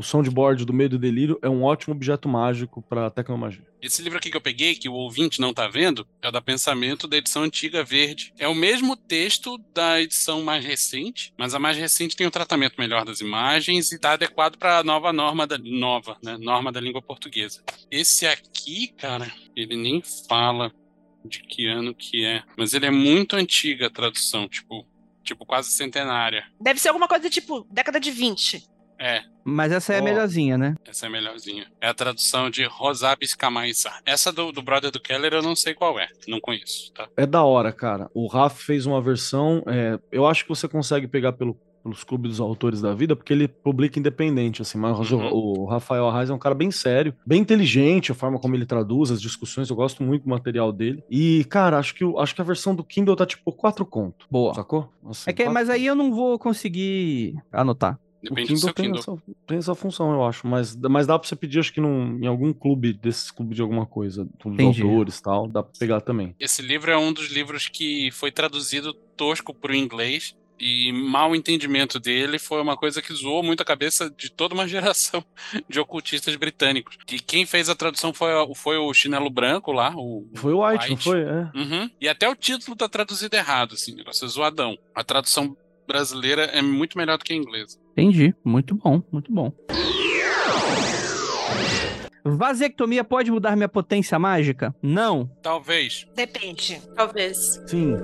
o soundboard do Medo e Delírio é um ótimo objeto mágico pra tecnomagia. Esse livro aqui que eu peguei, que o ouvinte não tá vendo, é o da Pensamento da edição antiga verde. É o mesmo texto da edição mais recente, mas a mais recente tem um tratamento melhor das imagens e tá adequado para a nova norma da nova, né, norma da língua portuguesa. Esse aqui, cara, ele nem fala de que ano que é, mas ele é muito antiga a tradução, tipo, tipo quase centenária. Deve ser alguma coisa tipo década de 20. É, Mas essa é a Ó. melhorzinha, né? essa é a melhorzinha. É a tradução de Rosabis Kamaisa. Essa do, do brother do Keller eu não sei qual é, não conheço, tá? É da hora, cara. O Raf fez uma versão. é, eu acho que você consegue pegar pelo- pelos clubes dos autores da vida, porque ele publica independente, assim. Mas o- Uhum. o Rafael Arraes é um cara bem sério, bem inteligente, a forma como ele traduz as discussões. Eu gosto muito do material dele. E, cara, acho que, acho que a versão do Kindle tá tipo 4 conto. Boa. Sacou? Assim, É que, quatro mas aí eu não vou conseguir anotar. O Depende do Kindle seu tem Kindle. essa, tem essa função, eu acho. Mas, mas dá pra você pedir, acho que num, em algum clube, desses clubes de alguma coisa, dos Entendi. autores e tal, dá pra pegar também. Esse livro é um dos livros que foi traduzido tosco para o inglês e mal entendimento dele foi uma coisa que zoou muito a cabeça de toda uma geração de ocultistas britânicos. E quem fez a tradução foi, foi o Chinelo Branco lá, o Foi o White, não foi? É. Uhum. E até o título tá traduzido errado, assim, negócio é zoadão. A tradução brasileira é muito melhor do que a inglesa. Entendi. Muito bom, muito bom. Vasectomia pode mudar minha potência mágica? Não. Talvez. Depende. Talvez. Sim.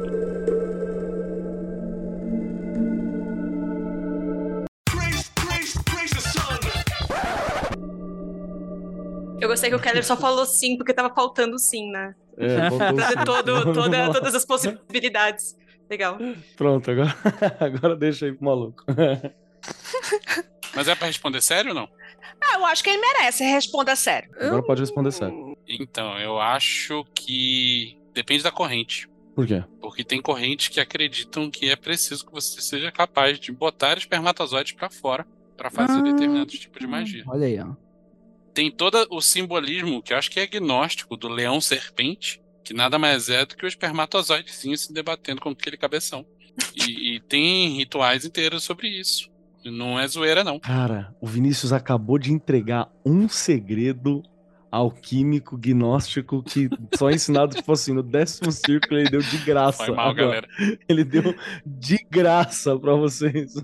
Eu gostei que o Keller só falou sim, porque tava faltando sim, né? É, todo, toda, todas as possibilidades. Legal. Pronto, agora, agora deixa aí pro maluco. Mas é pra responder sério ou não? Ah, eu acho que ele merece. Responda sério. Agora pode responder sério. Então, eu acho que depende da corrente. Por quê? Porque tem correntes que acreditam que é preciso que você seja capaz de botar espermatozoides pra fora pra fazer Ah. determinados tipos de magia. Olha aí, ó. Tem todo o simbolismo que eu acho que é agnóstico do leão serpente, que nada mais é do que o espermatozoidezinho se debatendo com aquele cabeção. E, e tem rituais inteiros sobre isso. Não é zoeira, não. Cara, o Vinícius acabou de entregar um segredo alquímico, gnóstico, que só é ensinado, tipo assim, no décimo círculo ele deu de graça. Foi mal, agora. galera. Ele deu de graça pra vocês.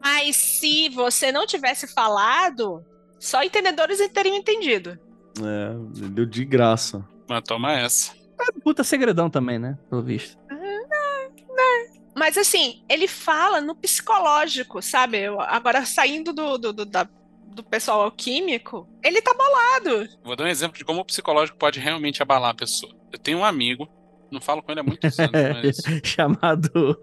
Mas se você não tivesse falado, só entendedores teriam entendido. É, ele deu de graça. Mas toma essa. É puta segredão também, né? Pelo visto. Mas assim, ele fala no psicológico, sabe? Eu- Agora, saindo do, do, do, da- do pessoal alquímico, ele tá bolado. Vou dar um exemplo de como o psicológico pode realmente abalar a pessoa. Eu tenho um amigo Não falo com ele há muitos anos, mas. Chamado.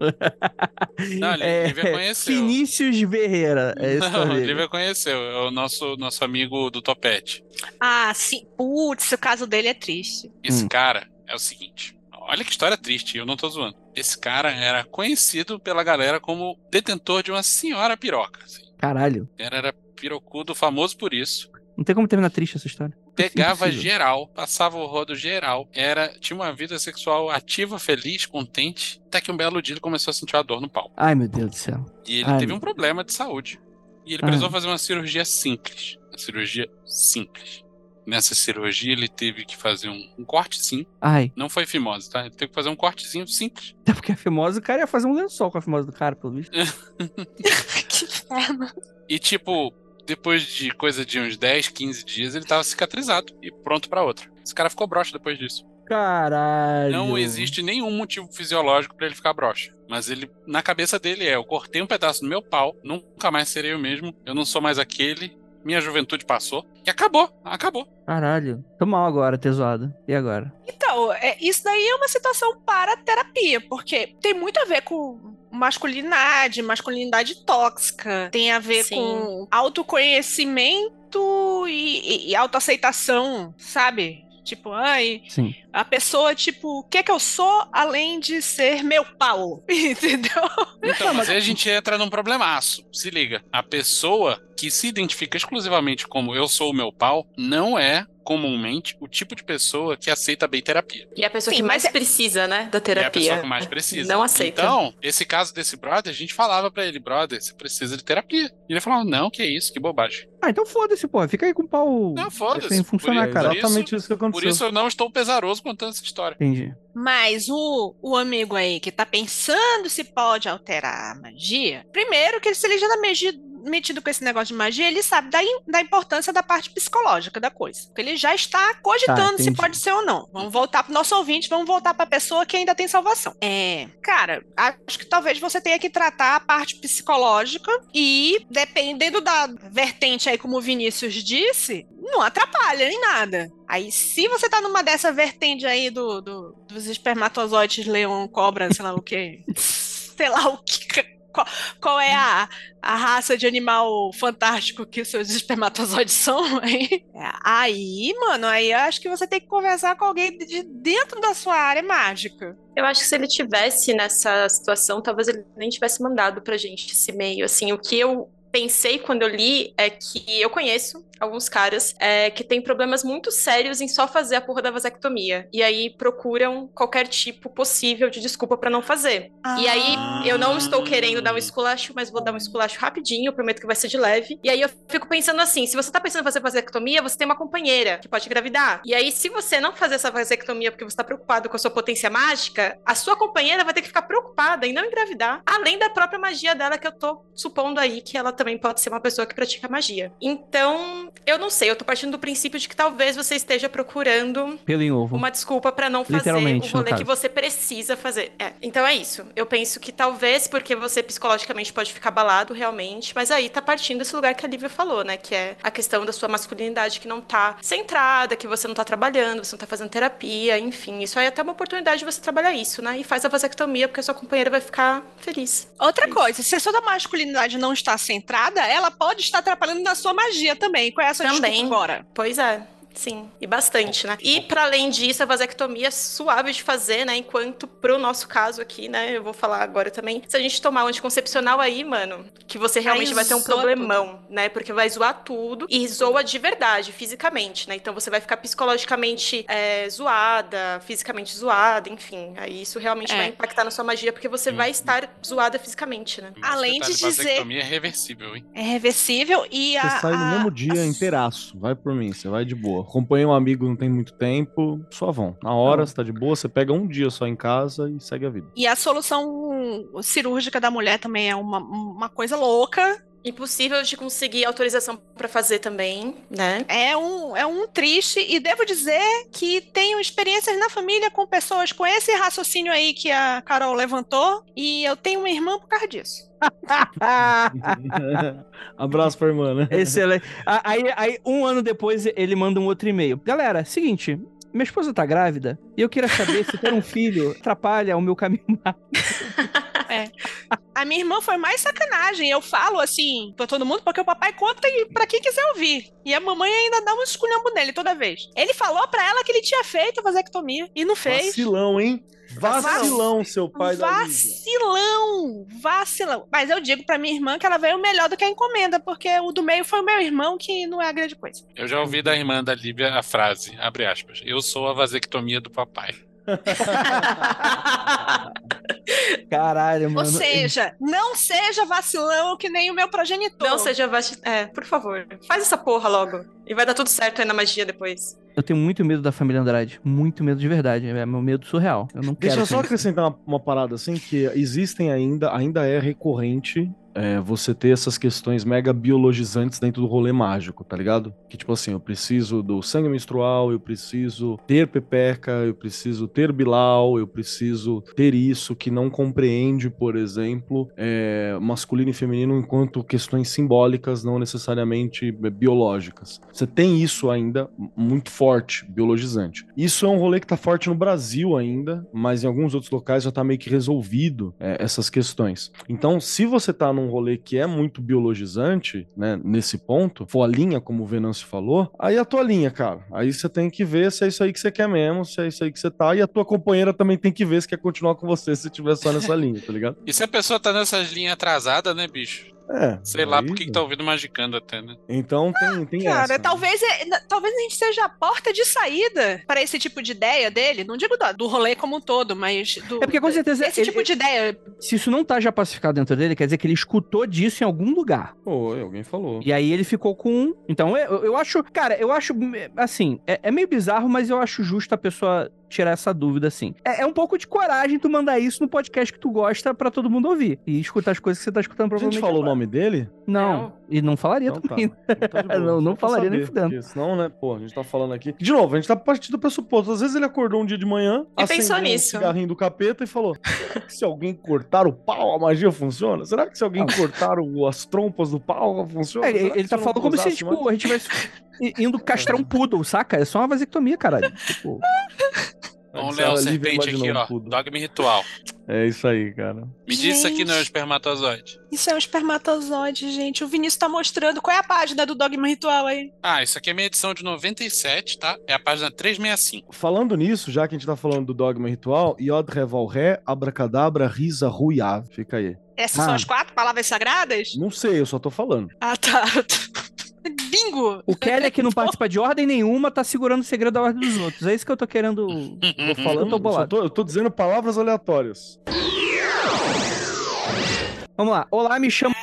Não, ele- é, conheceu. Vinícius Ferreira. É esse Não, dele. Lívia conheceu. É o nosso, nosso amigo do Topete. Ah, sim. Putz, o caso dele é triste. Esse Hum. cara é o seguinte. Olha que história triste, eu não tô zoando. Esse cara era conhecido pela galera como detentor de uma senhora piroca. assim. Caralho. Ele era pirocudo, famoso por isso. Não tem como terminar triste essa história. Pegava Impossível. geral, passava o rodo geral. Era, tinha uma vida sexual ativa, feliz, contente. Até que um belo dia ele começou a sentir uma dor no pau. Ai, meu Deus do céu. E ele Ai, teve um problema de saúde. E ele Ah. precisou fazer uma cirurgia simples. Uma cirurgia simples. Nessa cirurgia ele teve que fazer um, um cortezinho. Ai. Não foi fimose, tá? Ele teve que fazer um cortezinho simples. Até porque a famosa, o cara ia fazer um lençol com a famosa do cara, pelo visto. que inferno. E tipo, depois de coisa de uns 10, 15 dias, ele tava cicatrizado e pronto pra outra. Esse cara ficou broxa depois disso. Caralho. Não existe nenhum motivo fisiológico pra ele ficar broxa. Mas ele, na cabeça dele é: eu cortei um pedaço do meu pau, nunca mais serei eu mesmo, eu não sou mais aquele, minha juventude passou. E acabou, acabou. Caralho. Tô mal agora, ter zoado. E agora? Então, é, isso daí é uma situação para terapia, porque tem muito a ver com masculinidade, masculinidade tóxica, tem a ver Sim. com autoconhecimento e, e, e autoaceitação, sabe? Tipo, ai, Sim. a pessoa, tipo, o que é que eu sou além de ser meu pau? Entendeu? Então, mas aí a gente entra num problemaço. Se liga. A pessoa que se identifica exclusivamente como eu sou o meu pau não é comumente o tipo de pessoa que aceita bem terapia. E a pessoa Sim, que mais é- precisa, né, da É a terapia. pessoa que mais precisa. Não aceita. Então, esse caso desse brother, a gente falava pra ele, brother, você precisa de terapia. E ele falava, não, que isso, que bobagem. Ah, então foda-se, pô. Fica aí com o pau. Não, foda-se. Sem funcionar, Por- cara. por exatamente isso, que Por aconteceu. isso eu não estou pesaroso contando essa história. Entendi. Mas o, o amigo aí que tá pensando se pode alterar a magia, primeiro que se ele já tá metido com esse negócio de magia, ele sabe da, da importância da parte psicológica da coisa. Porque ele já está cogitando se entendi. pode ser ou não. Vamos voltar pro nosso ouvinte, vamos voltar pra pessoa que ainda tem salvação. É, cara, acho que talvez você tenha que tratar a parte psicológica e, dependendo da vertente aí, como o Vinícius disse, não atrapalha em nada. Aí, se você tá numa dessa vertente aí do, do- dos espermatozoides, leão, cobra, sei lá o que, sei lá o que. Qual, qual é a, a raça de animal fantástico que os seus espermatozoides são? Aí, aí, mano, aí eu acho que você tem que conversar com alguém de dentro da sua área mágica. Eu acho que se ele tivesse nessa situação, talvez ele nem tivesse mandado pra gente esse e-mail. Assim, o que eu pensei quando eu li é que eu conheço alguns caras é, que têm problemas muito sérios em só fazer a porra da vasectomia. E aí procuram qualquer tipo possível de desculpa pra não fazer. E aí eu não estou querendo dar um esculacho, mas vou dar um esculacho rapidinho, eu prometo que vai ser de leve. E aí eu fico pensando assim, se você tá pensando em fazer vasectomia, você tem uma companheira que pode engravidar. E aí se você não fazer essa vasectomia porque você tá preocupado com a sua potência mágica, a sua companheira vai ter que ficar preocupada em não engravidar, além da própria magia dela que eu tô supondo aí que ela também pode ser uma pessoa que pratica magia. Então, eu não sei, eu tô partindo do princípio de que talvez você esteja procurando Pelo em ovo. uma desculpa pra não fazer o rolê que você precisa fazer. É, então é isso. Eu penso que talvez porque você psicologicamente pode ficar abalado realmente, mas aí tá partindo desse lugar que a Lívia falou, né? Que é a questão da sua masculinidade que não tá centrada, que você não tá trabalhando, você não tá fazendo terapia, enfim. Isso aí é até uma oportunidade de você trabalhar isso, né? E faz a vasectomia porque a sua companheira vai ficar feliz. Outra Isso. coisa, se a sua masculinidade não está centrada, ela pode estar atrapalhando na sua magia também. Qual é a sua Também. agora? Pois é. Sim, e bastante, né? E para além disso, a vasectomia é suave de fazer, né? Enquanto pro nosso caso aqui, né? Eu vou falar agora também. Se a gente tomar um anticoncepcional aí, mano, que você realmente Aí vai ter um problemão, né? Porque vai zoar tudo e zoa de verdade, fisicamente, né? Então você vai ficar psicologicamente é, zoada, fisicamente zoada, enfim. Aí isso realmente É. vai impactar na sua magia, porque você vai estar zoada fisicamente, né? Mas Além de detalhe, dizer- vasectomia é reversível, hein? É reversível e a. Você sai no mesmo dia a- inteiraço. Vai por mim, você vai de boa. Acompanhei um amigo não tem muito tempo, só vão. Na hora, você tá de boa, você pega um dia só em casa e segue a vida. E a solução cirúrgica da mulher também é uma, uma coisa louca. Impossível de conseguir autorização pra fazer também, né? É um, é um triste. E devo dizer que tenho experiências na família com pessoas com esse raciocínio aí que a Carol levantou. E eu tenho uma irmã por causa disso. Abraço pra irmã, né? Excelente. Aí, aí, um ano depois, ele manda um outro e-mail. Galera, seguinte. Minha esposa tá grávida e eu queria saber se ter um filho atrapalha o meu caminho. A minha irmã foi mais sacanagem. Eu falo assim pra todo mundo porque o papai conta e pra quem quiser ouvir. E a mamãe ainda dá um esculhambo nele toda vez. Ele falou pra ela que ele tinha feito a vasectomia e não fez. Vacilão, hein? Vacilão, seu pai da Lívia. Vacilão, vacilão. Mas eu digo pra minha irmã que ela veio melhor do que a encomenda, porque o do meio foi o meu irmão, que não é a grande coisa. Eu já ouvi da irmã da Lívia a frase, abre aspas, eu sou a vasectomia do papai. Caralho, mano. Ou seja, não seja vacilão que nem o meu progenitor. Não seja vaci... É, por favor. Faz essa porra logo. E vai dar tudo certo aí na magia depois. Eu tenho muito medo da família Andrade. Muito medo de verdade. É meu medo surreal. Eu não quero. Deixa eu só acrescentar uma, uma parada assim, que existem ainda, ainda é recorrente é, você ter essas questões mega biologizantes dentro do rolê mágico, tá ligado? Que tipo assim, eu preciso do sangue menstrual, eu preciso ter pepeca, eu preciso ter bilau, eu preciso ter isso que não compreende, por exemplo, é, masculino e feminino enquanto questões simbólicas, não necessariamente é, biológicas. Você tem isso ainda muito forte, biologizante. Isso é um rolê que tá forte no Brasil ainda, mas em alguns outros locais já tá meio que resolvido é, essas questões. Então, se você tá num rolê que é muito biologizante, né, nesse ponto, for a linha, como o Venâncio falou, aí é a tua linha, cara. Aí você tem que ver se é isso aí que você quer mesmo, se é isso aí que você tá, e a tua companheira também tem que ver se quer continuar com você se tiver só nessa linha, tá ligado? E se a pessoa tá nessas linhas atrasadas, né, bicho? É. Sei lá aí- por que tá ouvindo Magicando até, né? Então tem, tem Cara, essa. né? talvez, é- talvez a gente seja a porta de saída para esse tipo de ideia dele. Não digo do, do rolê como um todo, mas do, É porque com certeza esse ele- tipo de ideia. Se isso não tá já pacificado dentro dele, quer dizer que ele escutou disso em algum lugar. Oi, alguém falou. E aí ele ficou com. Então eu, eu acho. Cara, eu acho. Assim, é, é meio bizarro, mas eu acho justo a pessoa tirar essa dúvida, assim. É, é um pouco de coragem tu mandar isso no podcast que tu gosta pra todo mundo ouvir. E escutar as coisas que você tá escutando A provavelmente. gente falou o agora. nome dele? Não. E não falaria Então tá. também. Então tá boa, Não, não falaria nem fudendo. porque Senão, né, pô, a gente tá falando aqui. De novo, a gente tá partindo do pressuposto. Às vezes ele acordou um dia de manhã, E pensou nisso. um cigarrinho do capeta e falou: "Será que se alguém cortar o pau, a magia funciona? Será que se alguém cortar o- as trompas do pau, funciona? É, ele, tá falando como se, tipo, mais?" a gente tivesse indo castrar um poodle, saca? É só uma vasectomia, caralho. Tipo, Ler o serpente aqui, ó. tudo. Dogma ritual. É isso aí, cara. Me diz isso aqui não é um Gente. espermatozoide. Isso é um espermatozoide, gente. O Vinícius tá mostrando qual é a página do Dogma Ritual aí. Ah, isso aqui é minha edição de 97, tá? É a página 365. Falando nisso, já que a gente tá falando do dogma ritual, Yod Reval Ré, Abracadabra, Risa, Ruiav. Fica aí. Essas Ah. são as quatro palavras sagradas? Não sei, eu só tô falando. Ah, tá. Bingo! o Kelly que não participa de ordem nenhuma tá segurando o segredo da ordem dos outros. É isso que eu tô querendo. Tô falando, Eu tô bolado. tô, eu tô dizendo palavras aleatórias. Vamos lá. Olá, me chamo.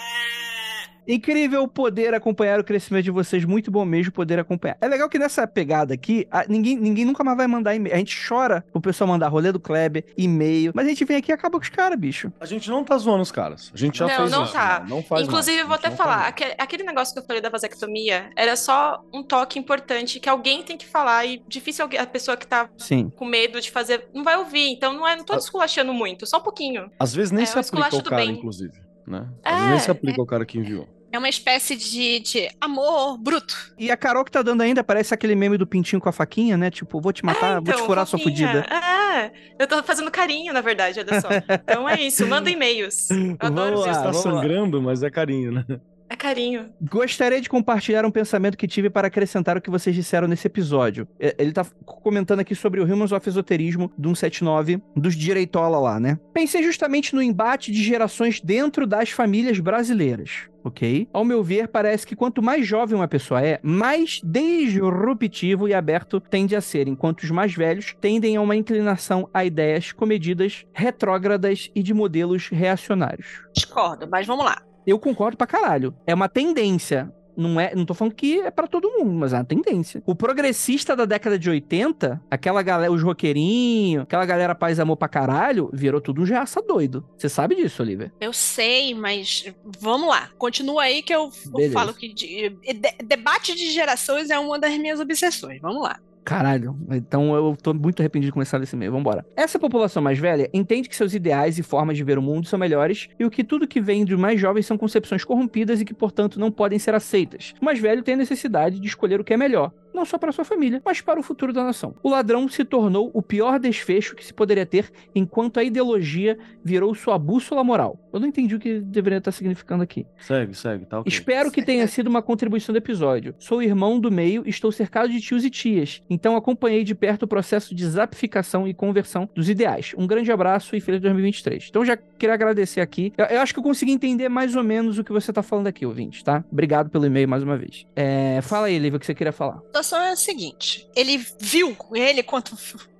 Incrível poder acompanhar o crescimento de vocês, muito bom mesmo poder acompanhar. É legal que nessa pegada aqui, a- ninguém, ninguém nunca mais vai mandar e-mail. A gente chora pro pessoal mandar rolê do Kleber, e-mail, mas a gente vem aqui e acaba com os caras, bicho. A gente não tá zoando os caras. A gente já Não, fez não isso. tá. Não, não faz Inclusive, mais. eu vou até falar, aquele, aquele negócio que eu falei da vasectomia era só um toque importante que alguém tem que falar e difícil a pessoa que tá Sim. com medo de fazer não vai ouvir. Então não é, não tô esculachando muito, só um pouquinho. Às vezes nem É, se o aplica do cara, bem. inclusive. Né? Às vezes nem É, se aplica ao cara que enviou. É uma espécie de, de amor bruto. E a Carol que tá dando ainda parece aquele meme do pintinho com a faquinha, né? Tipo, vou te matar, É, vou te furar sua fudida. É, eu tô fazendo carinho, na verdade, olha só. Então é isso, manda e-mails. Eu adoro isso. Tá lá. sangrando, mas é carinho, né? É carinho. Gostaria de compartilhar um pensamento que tive para acrescentar o que vocês disseram nesse episódio. É, Ele tá comentando aqui sobre o Humans of Esoterismo do 179, dos direitola lá, né? Pensei justamente no embate de gerações dentro das famílias brasileiras. Ok? Ao meu ver, parece que quanto mais jovem uma pessoa é, mais disruptivo e aberto tende a ser, enquanto os mais velhos tendem a uma inclinação a ideias comedidas, retrógradas e de modelos reacionários. Discordo, mas vamos lá. Eu concordo pra caralho. É uma tendência. Não, é, não tô falando que é pra todo mundo, mas é uma tendência. O progressista da década de 80, aquela galera, os roqueirinhos, aquela galera paz amor pra caralho, virou tudo um jaça doido. Você sabe disso, Olivia? Eu sei, mas vamos lá. Continua aí que eu, eu falo que de- de- debate de gerações é uma das minhas obsessões. Vamos lá. Caralho, então eu tô muito arrependido de começar desse meio. Vambora. Essa população mais velha entende que seus ideais e formas de ver o mundo são melhores e o que tudo que vem dos mais jovens são concepções corrompidas e que, portanto, não podem ser aceitas. O mais velho tem a necessidade de escolher o que é melhor. Não só para sua família, mas para o futuro da nação. O ladrão se tornou o pior desfecho que se poderia ter enquanto a ideologia virou sua bússola moral. Eu não entendi o que deveria estar significando aqui. Segue, segue, tá ok. Espero que tenha sido uma contribuição do episódio. Sou irmão do meio e estou cercado de tios e tias, então acompanhei de perto o processo de zapificação e conversão dos ideais. Um grande abraço e feliz 2023. Então já queria agradecer aqui. Eu, eu acho que eu consegui entender mais ou menos o que você tá falando aqui, ouvinte, tá? Obrigado pelo e-mail mais uma vez. É, fala aí, Lívia, o que você queria falar. A situação é a seguinte: ele viu ele quanto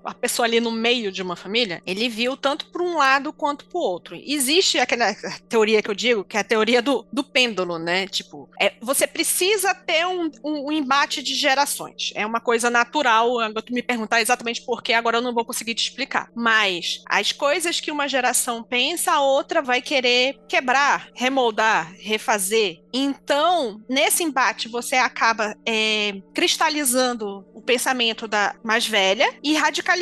a pessoa ali no meio de uma família, ele viu tanto por um lado quanto por outro. Existe aquela teoria que eu digo, que é a teoria do, do pêndulo, né? Tipo, é, você precisa ter um, um, um embate de gerações. É uma coisa natural. Agora tu me perguntar exatamente por que, agora eu não vou conseguir te explicar. Mas as coisas que uma geração pensa, a outra vai querer quebrar, remoldar, refazer. Então, nesse embate, você acaba é, cristalizando o pensamento da mais velha e radicalizando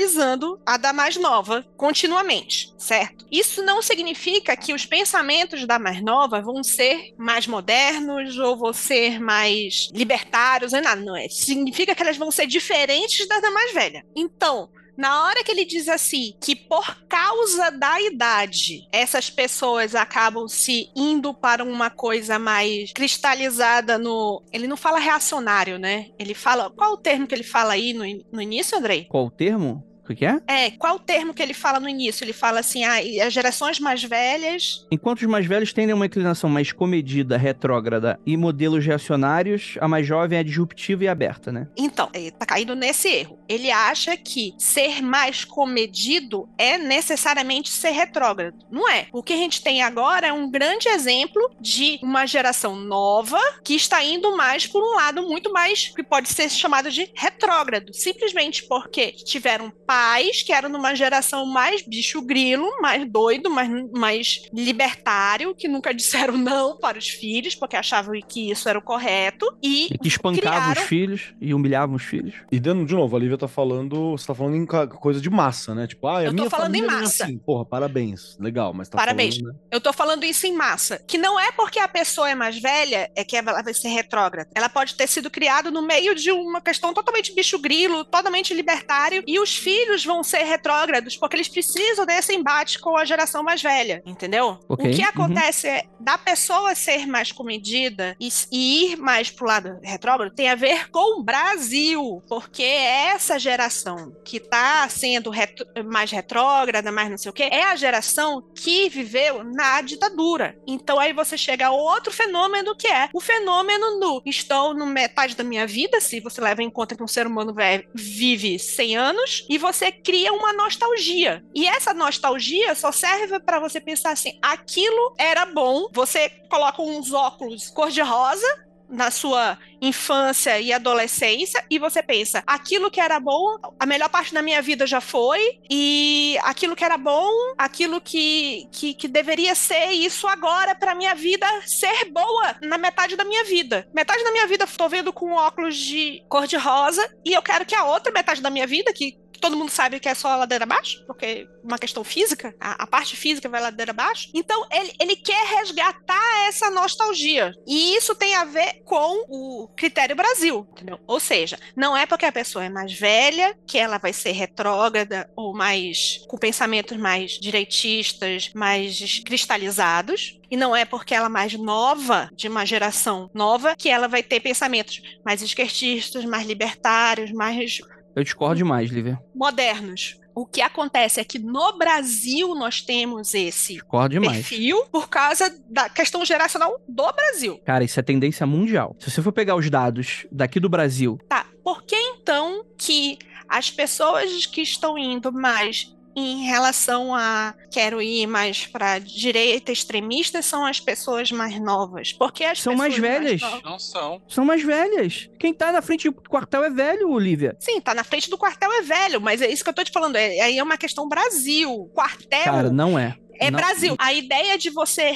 a da mais nova continuamente, certo? Isso não significa que os pensamentos da mais nova vão ser mais modernos ou vão ser mais libertários, não é nada, não é. Significa que elas vão ser diferentes das da mais velha. Então, na hora que ele diz assim, que por causa da idade, essas pessoas acabam se indo para uma coisa mais cristalizada no. Ele não fala reacionário, né? Ele fala. Qual o termo que ele fala aí no, no início, Andrei? Qual o termo? O que é? É, qual o termo que ele fala no início? Ele fala assim, ah, as gerações mais velhas. Enquanto os mais velhos tendem uma inclinação mais comedida, retrógrada e modelos reacionários, a mais jovem é disruptiva e aberta, né? Então, ele tá caindo nesse erro. Ele acha que ser mais comedido é necessariamente ser retrógrado. Não é. O que a gente tem agora é um grande exemplo de uma geração nova que está indo mais por um lado muito mais que pode ser chamado de retrógrado, simplesmente porque tiveram pais que eram numa geração mais bicho grilo, mais doido, mais, mais libertário, que nunca disseram não para os filhos, porque achavam que isso era o correto, e, E que espancavam criaram- os filhos e humilhavam os filhos. E dando de novo, a Lívia tá falando. Você tá falando em coisa de massa, né? Tipo, ah, a Eu tô minha falando em é massa. assim. Porra, parabéns. Legal, mas tá Parabéns. falando, né? Eu tô falando isso em massa. Que não é porque a pessoa é mais velha é que ela vai ser retrógrada. Ela pode ter sido criada no meio de uma questão totalmente bicho grilo, totalmente libertário, e os filhos vão ser retrógrados porque eles precisam desse embate com a geração mais velha, entendeu? Ok, O que uhum. acontece é da pessoa ser mais comedida e, e ir mais pro lado retrógrado tem a ver com o Brasil, porque essa geração que tá sendo retro- mais retrógrada, mais não sei o quê, é a geração que viveu na ditadura. Então aí você chega a outro fenômeno que é o fenômeno do estou no metade da minha vida, se você leva em conta que um ser humano ve- vive 100 anos, e você cria uma nostalgia. E essa nostalgia só serve para você pensar assim, aquilo era bom, você coloca uns óculos cor-de-rosa na sua infância e adolescência e você pensa, aquilo que era bom, a melhor parte da minha vida já foi e aquilo que era bom, aquilo que, que, que deveria ser isso agora pra minha vida ser boa na metade da minha vida. Metade da minha vida tô vendo com óculos de cor de rosa e eu quero que a outra metade da minha vida, que todo mundo sabe que é só ladeira abaixo, porque é uma questão física, a, a parte física vai ladeira abaixo. Então, ele, ele quer resgatar essa nostalgia. E isso tem a ver com o critério Brasil, entendeu? Ou seja, não é porque a pessoa é mais velha que ela vai ser retrógrada ou mais com pensamentos mais direitistas, mais cristalizados. E não é porque ela é mais nova, de uma geração nova, que ela vai ter pensamentos mais esquerdistas, mais libertários, mais Eu discordo demais, Lívia. modernos. O que acontece é que no Brasil nós temos esse perfil por causa da questão geracional do Brasil. Cara, isso é tendência mundial. Se você for pegar os dados daqui do Brasil, Tá, por que então que as pessoas que estão indo mais em relação a quero ir mais para direita extremista são as pessoas mais novas? Porque as São mais pessoas velhas. novas- Não são. são mais velhas. Quem tá na frente do quartel é velho, Olivia. Sim, tá na frente do quartel é velho, mas é isso que eu tô te falando. é- Aí é uma questão Brasil. Quartel Cara, não é. É Não- Brasil. A ideia de você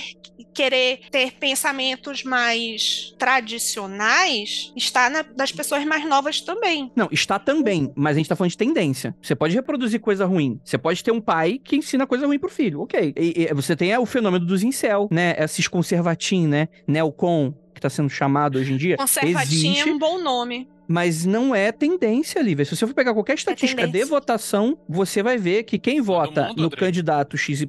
querer ter pensamentos mais tradicionais está na- das pessoas mais novas também. Não, está também, mas a gente tá falando de tendência. Você pode reproduzir coisa ruim. Você pode ter um pai que ensina coisa ruim pro filho. Ok. E, e você tem é, o fenômeno dos incel, né? Esses conservatim, né? Neocon, que tá sendo chamado hoje em dia. Conservatinho é Existe. um bom nome. Mas não é tendência, Lívia. Se você for pegar qualquer estatística de tendência. votação, você vai ver que quem vota mundo, no André. candidato XYZ.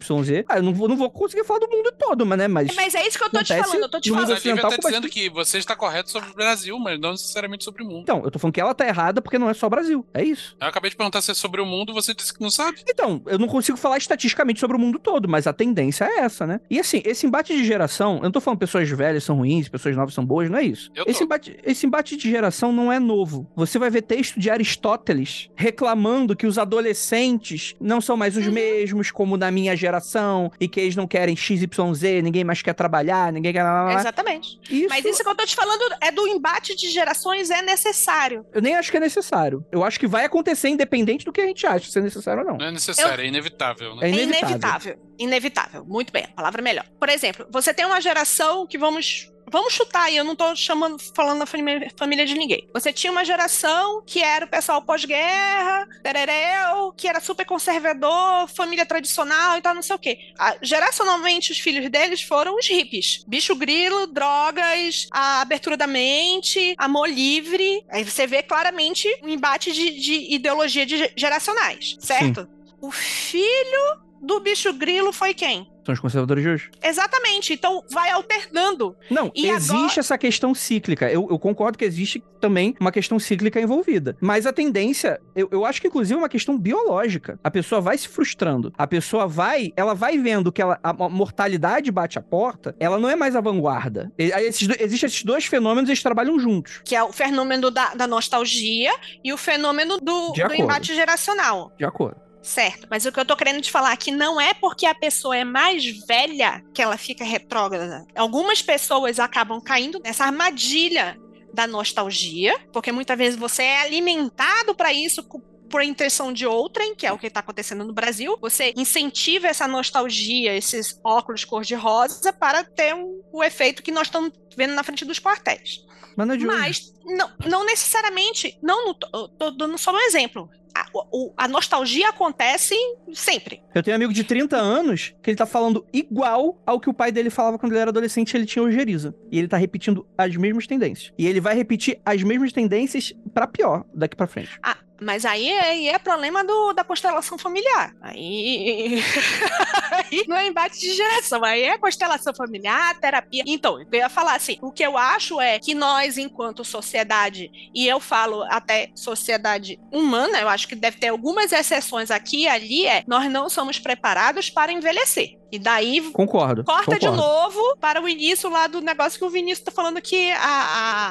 Ah, eu não vou, não vou conseguir falar do mundo todo, mas, né? Mas. Mas é isso que eu tô te falando. Eu tô te falando. a Lívia tá dizendo bastante- que você está correto sobre o Brasil, mas não necessariamente sobre o mundo. Então, eu tô falando que ela tá errada porque não é só Brasil. É isso. Eu acabei de perguntar se é sobre o mundo, você disse que não sabe. Então, eu não consigo falar estatisticamente sobre o mundo todo, mas a tendência é essa, né? E assim, esse embate de geração, eu não tô falando pessoas velhas são ruins, pessoas novas são boas, não é isso. Eu tô. Esse embate, esse embate de geração não é novo. Você vai ver texto de Aristóteles reclamando que os adolescentes não são mais os Uhum. mesmos como na minha geração e que eles não querem XYZ, ninguém mais quer trabalhar, ninguém quer. Exatamente. Isso, Mas isso que eu tô te falando é do embate de gerações, é necessário. eu nem acho que é necessário. Eu acho que vai acontecer independente do que a gente acha, se é necessário ou não. Não é necessário, é inevitável, né? É É inevitável. inevitável. Inevitável. Muito bem, a palavra é melhor. Por exemplo, você tem uma geração que vamos. Vamos chutar aí, eu não tô chamando, falando da família, família de ninguém. Você tinha uma geração que era o pessoal pós-guerra, terereu, que era super conservador, família tradicional e tal, não sei o quê. Ah, geracionalmente, os filhos deles foram os hippies. Bicho grilo, drogas, a abertura da mente, amor livre. Aí você vê claramente um embate de, de ideologia de ge- geracionais, certo? O filho do bicho grilo foi quem? São os conservadores de hoje. Exatamente. Então vai alternando. Não, E existe agora- essa questão cíclica. Eu, eu concordo que existe também uma questão cíclica envolvida. Mas a tendência, eu, eu acho que inclusive é uma questão biológica. A pessoa vai se frustrando. A pessoa vai, ela vai vendo que ela, a, mortalidade bate a porta, ela não é mais a vanguarda. E, esses, existem esses dois fenômenos, eles trabalham juntos. Que é o fenômeno da, da nostalgia e o fenômeno do, do embate geracional. De acordo. Certo. Mas o que eu tô querendo te falar aqui não é porque a pessoa é mais velha que ela fica retrógrada. Algumas pessoas acabam caindo nessa armadilha da nostalgia, porque muitas vezes você é alimentado para isso por intenção de outrem, que é o que está acontecendo no Brasil. Você incentiva essa nostalgia, esses óculos cor-de-rosa, para ter um- o efeito que nós estamos vendo na frente dos quartéis. Mas não é não, necessariamente. Não, tô dando só um exemplo. A, o- a nostalgia acontece sempre. Eu tenho um amigo de 30 anos que ele tá falando igual ao que o pai dele falava quando ele era adolescente ele tinha ojeriza. E ele tá repetindo as mesmas tendências. E ele vai repetir as mesmas tendências pra pior daqui pra frente. Ah, mas aí é, aí é problema do, da constelação familiar. Aí, aí não é embate de geração, aí é constelação familiar, terapia. Então, eu ia falar assim: o que eu acho é que nós, enquanto sociedade, e eu falo até sociedade humana, eu acho que deve ter algumas exceções aqui e ali, é nós não somos preparados para envelhecer. E daí Concordo. Corta de concordo. novo para o início lá do negócio que o Vinícius tá falando que a,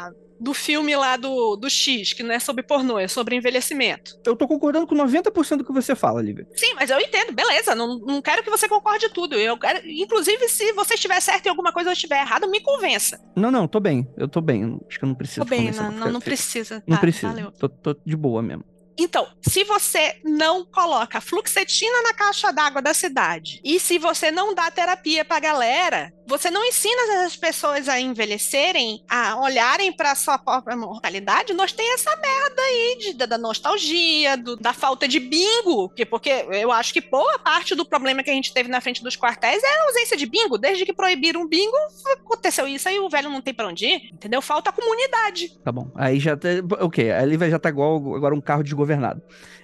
a- do filme lá do, do X, que não é sobre pornô, é sobre envelhecimento. Eu tô concordando com 90% do que você fala, Lívia. Sim, mas eu entendo, beleza. Não, não quero que você concorde tudo. Eu quero, inclusive, se você estiver certo em alguma coisa ou estiver errado, me convença. Não, não, tô bem. Eu tô bem. Acho que eu não preciso Tô bem, não, não, não precisa. Não Tá, precisa. valeu. Tô, tô de boa mesmo. Então, se você não coloca fluoxetina na caixa d'água da cidade e se você não dá terapia pra galera, você não ensina as pessoas a envelhecerem, a olharem pra sua própria mortalidade, nós tem essa merda aí de, da, nostalgia, do- da falta de bingo, que, porque eu acho que boa parte do problema que a gente teve na frente dos quartéis é a ausência de bingo. Desde que proibiram bingo, aconteceu isso aí, o velho não tem pra onde ir, entendeu? Falta comunidade. Tá bom. Aí já tá. Ok, a Lívia já tá igual agora um carro desgovernado.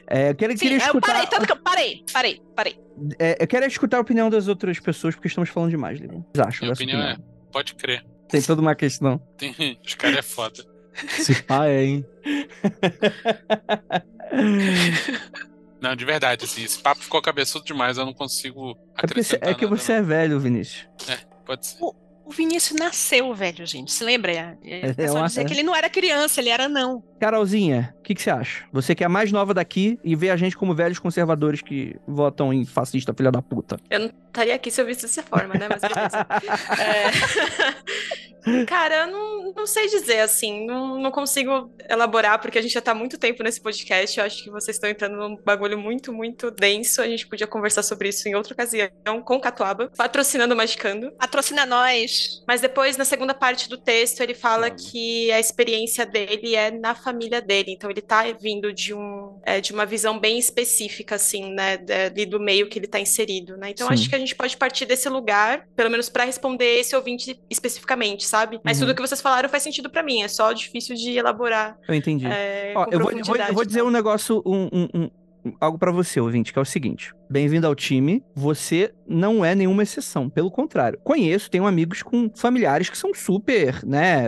É, eu queria, Sim, queria eu escutar. parei, tanto que eu parei, parei, parei. é, eu quero escutar a opinião das outras pessoas, porque estamos falando demais, Lívia. Vocês acham Minha opinião opinião? é, pode crer. Tem toda uma questão. Tem, os caras é foda. Esse pá é, hein? Não, de verdade, assim, esse papo ficou cabeçudo demais, eu não consigo É, porque é que nada, você é velho, Vinícius. não. Pode ser. O Vinícius nasceu velho, gente. Se lembra? É, É, O pessoal uma- dizia que ele não era criança, ele era não. Carolzinha, o que, que você acha? Você que é a mais nova daqui e vê a gente como velhos conservadores que votam em fascista, filha da puta. Estaria aqui se eu visse dessa forma, né? Mas beleza. É. Cara, eu não, não sei dizer, assim, não, não consigo elaborar, porque a gente já tá há muito tempo nesse podcast. Eu acho que vocês estão entrando num bagulho muito, muito denso. A gente podia conversar sobre isso em outra ocasião, com o Catuaba, patrocinando o Magicando. Patrocina nós. Mas depois, na segunda parte do texto, ele fala que a experiência dele é na família dele. Então, ele tá vindo de, um, é, de uma visão bem específica, assim, né? Ali do meio que ele tá inserido, né? Então, Sim. acho que a gente pode partir desse lugar, pelo menos para responder esse ouvinte especificamente, sabe? Mas Uhum. tudo que vocês falaram faz sentido pra mim, é só difícil de elaborar. Eu entendi. é, Ó, eu vou, eu vou- eu vou dizer tá? um negócio, um, um- um- algo pra você, ouvinte, que é o seguinte. Bem-vindo ao time. Você não é nenhuma exceção. Pelo contrário. Conheço, tenho amigos com familiares que são super, né?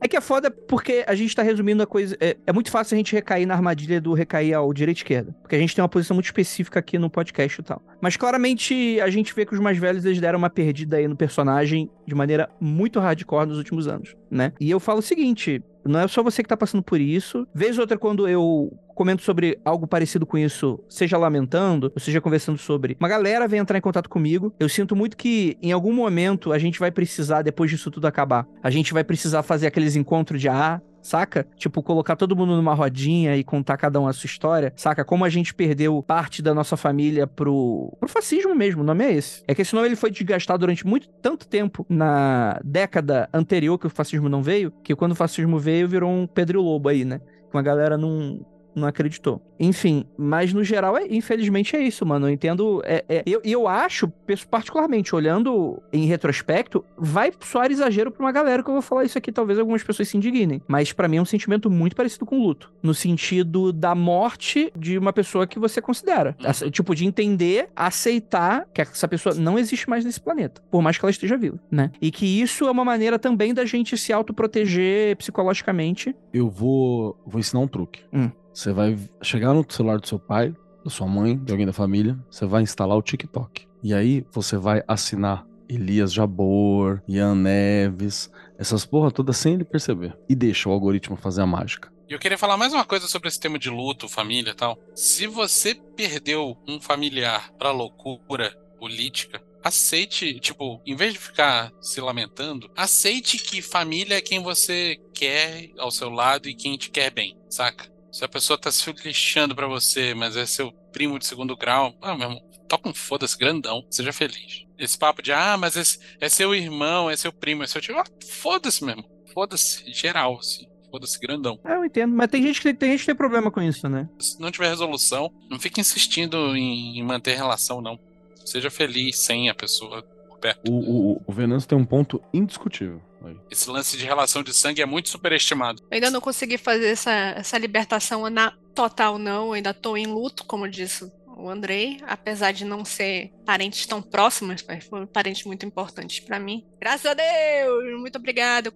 É que é foda porque a gente tá resumindo a coisa. É, é muito fácil a gente recair na armadilha do recair ao direita e esquerda. Porque a gente tem uma posição muito específica aqui no podcast e tal. Mas claramente a gente vê que os mais velhos eles deram uma perdida aí no personagem de maneira muito hardcore nos últimos anos, né? E eu falo o seguinte: não é só você que tá passando por isso. Vez ou outra, quando eu comento sobre algo parecido com isso, seja lamentando, ou seja conversando sobre, uma galera vem entrar em contato comigo. Eu sinto muito que em algum momento a gente vai precisar, depois disso tudo acabar, a gente vai precisar fazer aqueles encontros de ah, saca? Tipo, colocar todo mundo numa rodinha e contar cada um a sua história, saca? Como a gente perdeu parte da nossa família pro, pro fascismo mesmo, o nome é esse. É que esse nome ele foi desgastado durante muito tanto tempo na década anterior que o fascismo não veio, que quando o fascismo veio virou um Pedro Lobo aí, né? Uma galera não, não acreditou. Enfim, mas no geral, é, infelizmente é isso, mano. Eu entendo. É, é, eu, eu acho, particularmente, olhando em retrospecto, vai soar exagero pra uma galera que eu vou falar isso aqui, talvez algumas pessoas se indignem. Mas pra mim é um sentimento muito parecido com luto. No sentido da morte de uma pessoa que você considera. Uhum. Tipo, de entender, aceitar que essa pessoa não existe mais nesse planeta. Por mais que ela esteja viva, né? E que isso é uma maneira também da gente se autoproteger psicologicamente. Eu vou, vou ensinar um truque. Hum. Você vai chegar no celular do seu pai, da sua mãe, de alguém da família, você vai instalar o TikTok. E aí você vai assinar Elias Jabor, Ian Neves, essas porra todas sem ele perceber. E deixa o algoritmo fazer a mágica. E eu queria falar mais uma coisa sobre esse tema de luto, família e tal. Se você perdeu um familiar pra loucura política, aceite, tipo, em vez de ficar se lamentando, aceite que família é quem você quer ao seu lado e quem te quer bem, saca? Se a pessoa tá se lixando pra você, mas é seu primo de segundo grau, ah, meu irmão, toca um foda-se grandão, seja feliz. Esse papo de, ah, mas esse é seu irmão, é seu primo, é seu tio, ah, foda-se mesmo, foda-se, geral, assim. Foda-se grandão. É, eu entendo. Mas tem gente que tem gente que tem problema com isso, né? Se não tiver resolução, não fique insistindo em, em manter relação, não. Seja feliz sem a pessoa perto. O, o, o Venâncio tem um ponto indiscutível. aí. Esse lance de relação de sangue é muito superestimado. Eu ainda não consegui fazer essa, essa libertação na total, não. Eu ainda tô em luto, como disse o Andrei, apesar de não ser parentes tão próximos, mas foram parentes muito importantes pra mim. Graças a Deus! Muito obrigado.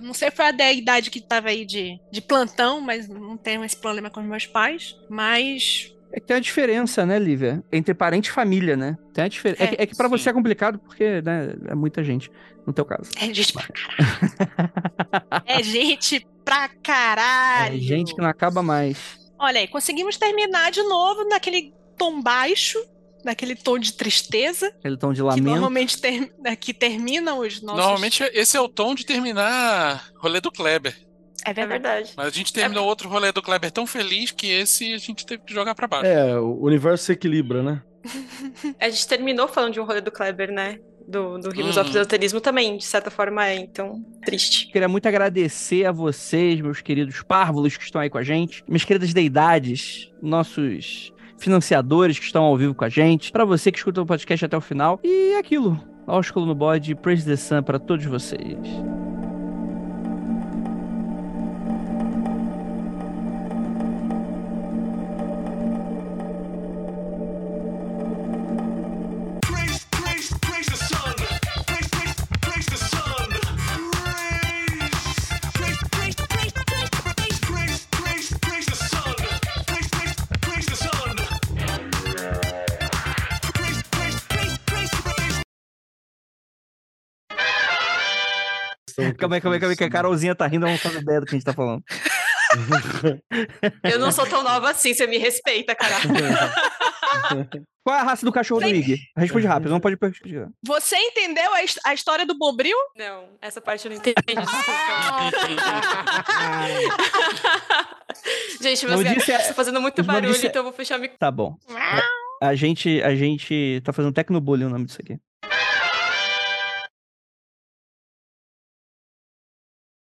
Não sei qual é a idade que tava aí de, de plantão, mas não tenho esse problema com os meus pais. Mas É que tem uma diferença, né, Lívia? Entre parente e família, né? Tem uma diferença. É, É, que, é que pra sim. você é complicado porque, né, é muita gente. No teu caso. é gente pra caralho. é gente pra caralho. É gente que não acaba mais. Olha aí, conseguimos terminar de novo naquele tom baixo, naquele tom de tristeza, Aquele tom de que lamento. normalmente ter, né, que terminam os nossos. Normalmente esse é o tom de terminar rolê do Kleber. É É verdade. Mas a gente terminou outro rolê do Kleber tão feliz que esse a gente teve que jogar pra baixo. É, o universo se equilibra, né? A gente terminou falando de um rolê do Kleber, né? Do, do Rimos Uhum. of Esoterismo também, de certa forma é, então, triste. Queria muito agradecer a vocês, meus queridos párvulos que estão aí com a gente, minhas queridas deidades, nossos financiadores que estão ao vivo com a gente, pra você que escuta o podcast até o final. E é aquilo, ósculo no bode, praise the sun pra todos vocês. Calma aí, calma aí, calma aí, que a Carolzinha tá rindo, ela não faz ideia do que a gente tá falando. Eu não sou tão nova assim, você me respeita, caralho. Qual é a raça do cachorro do Ig? Responde rápido, não pode pesquisar. Você entendeu a, his- a história do Bombril? Não, essa parte eu não entendi, desculpa. Gente, meus Não gatos disse a- estão fazendo muito não barulho, disse a- então eu vou fechar o microfone. Tá bom. A gente, a gente tá fazendo tecnobullying o nome disso aqui.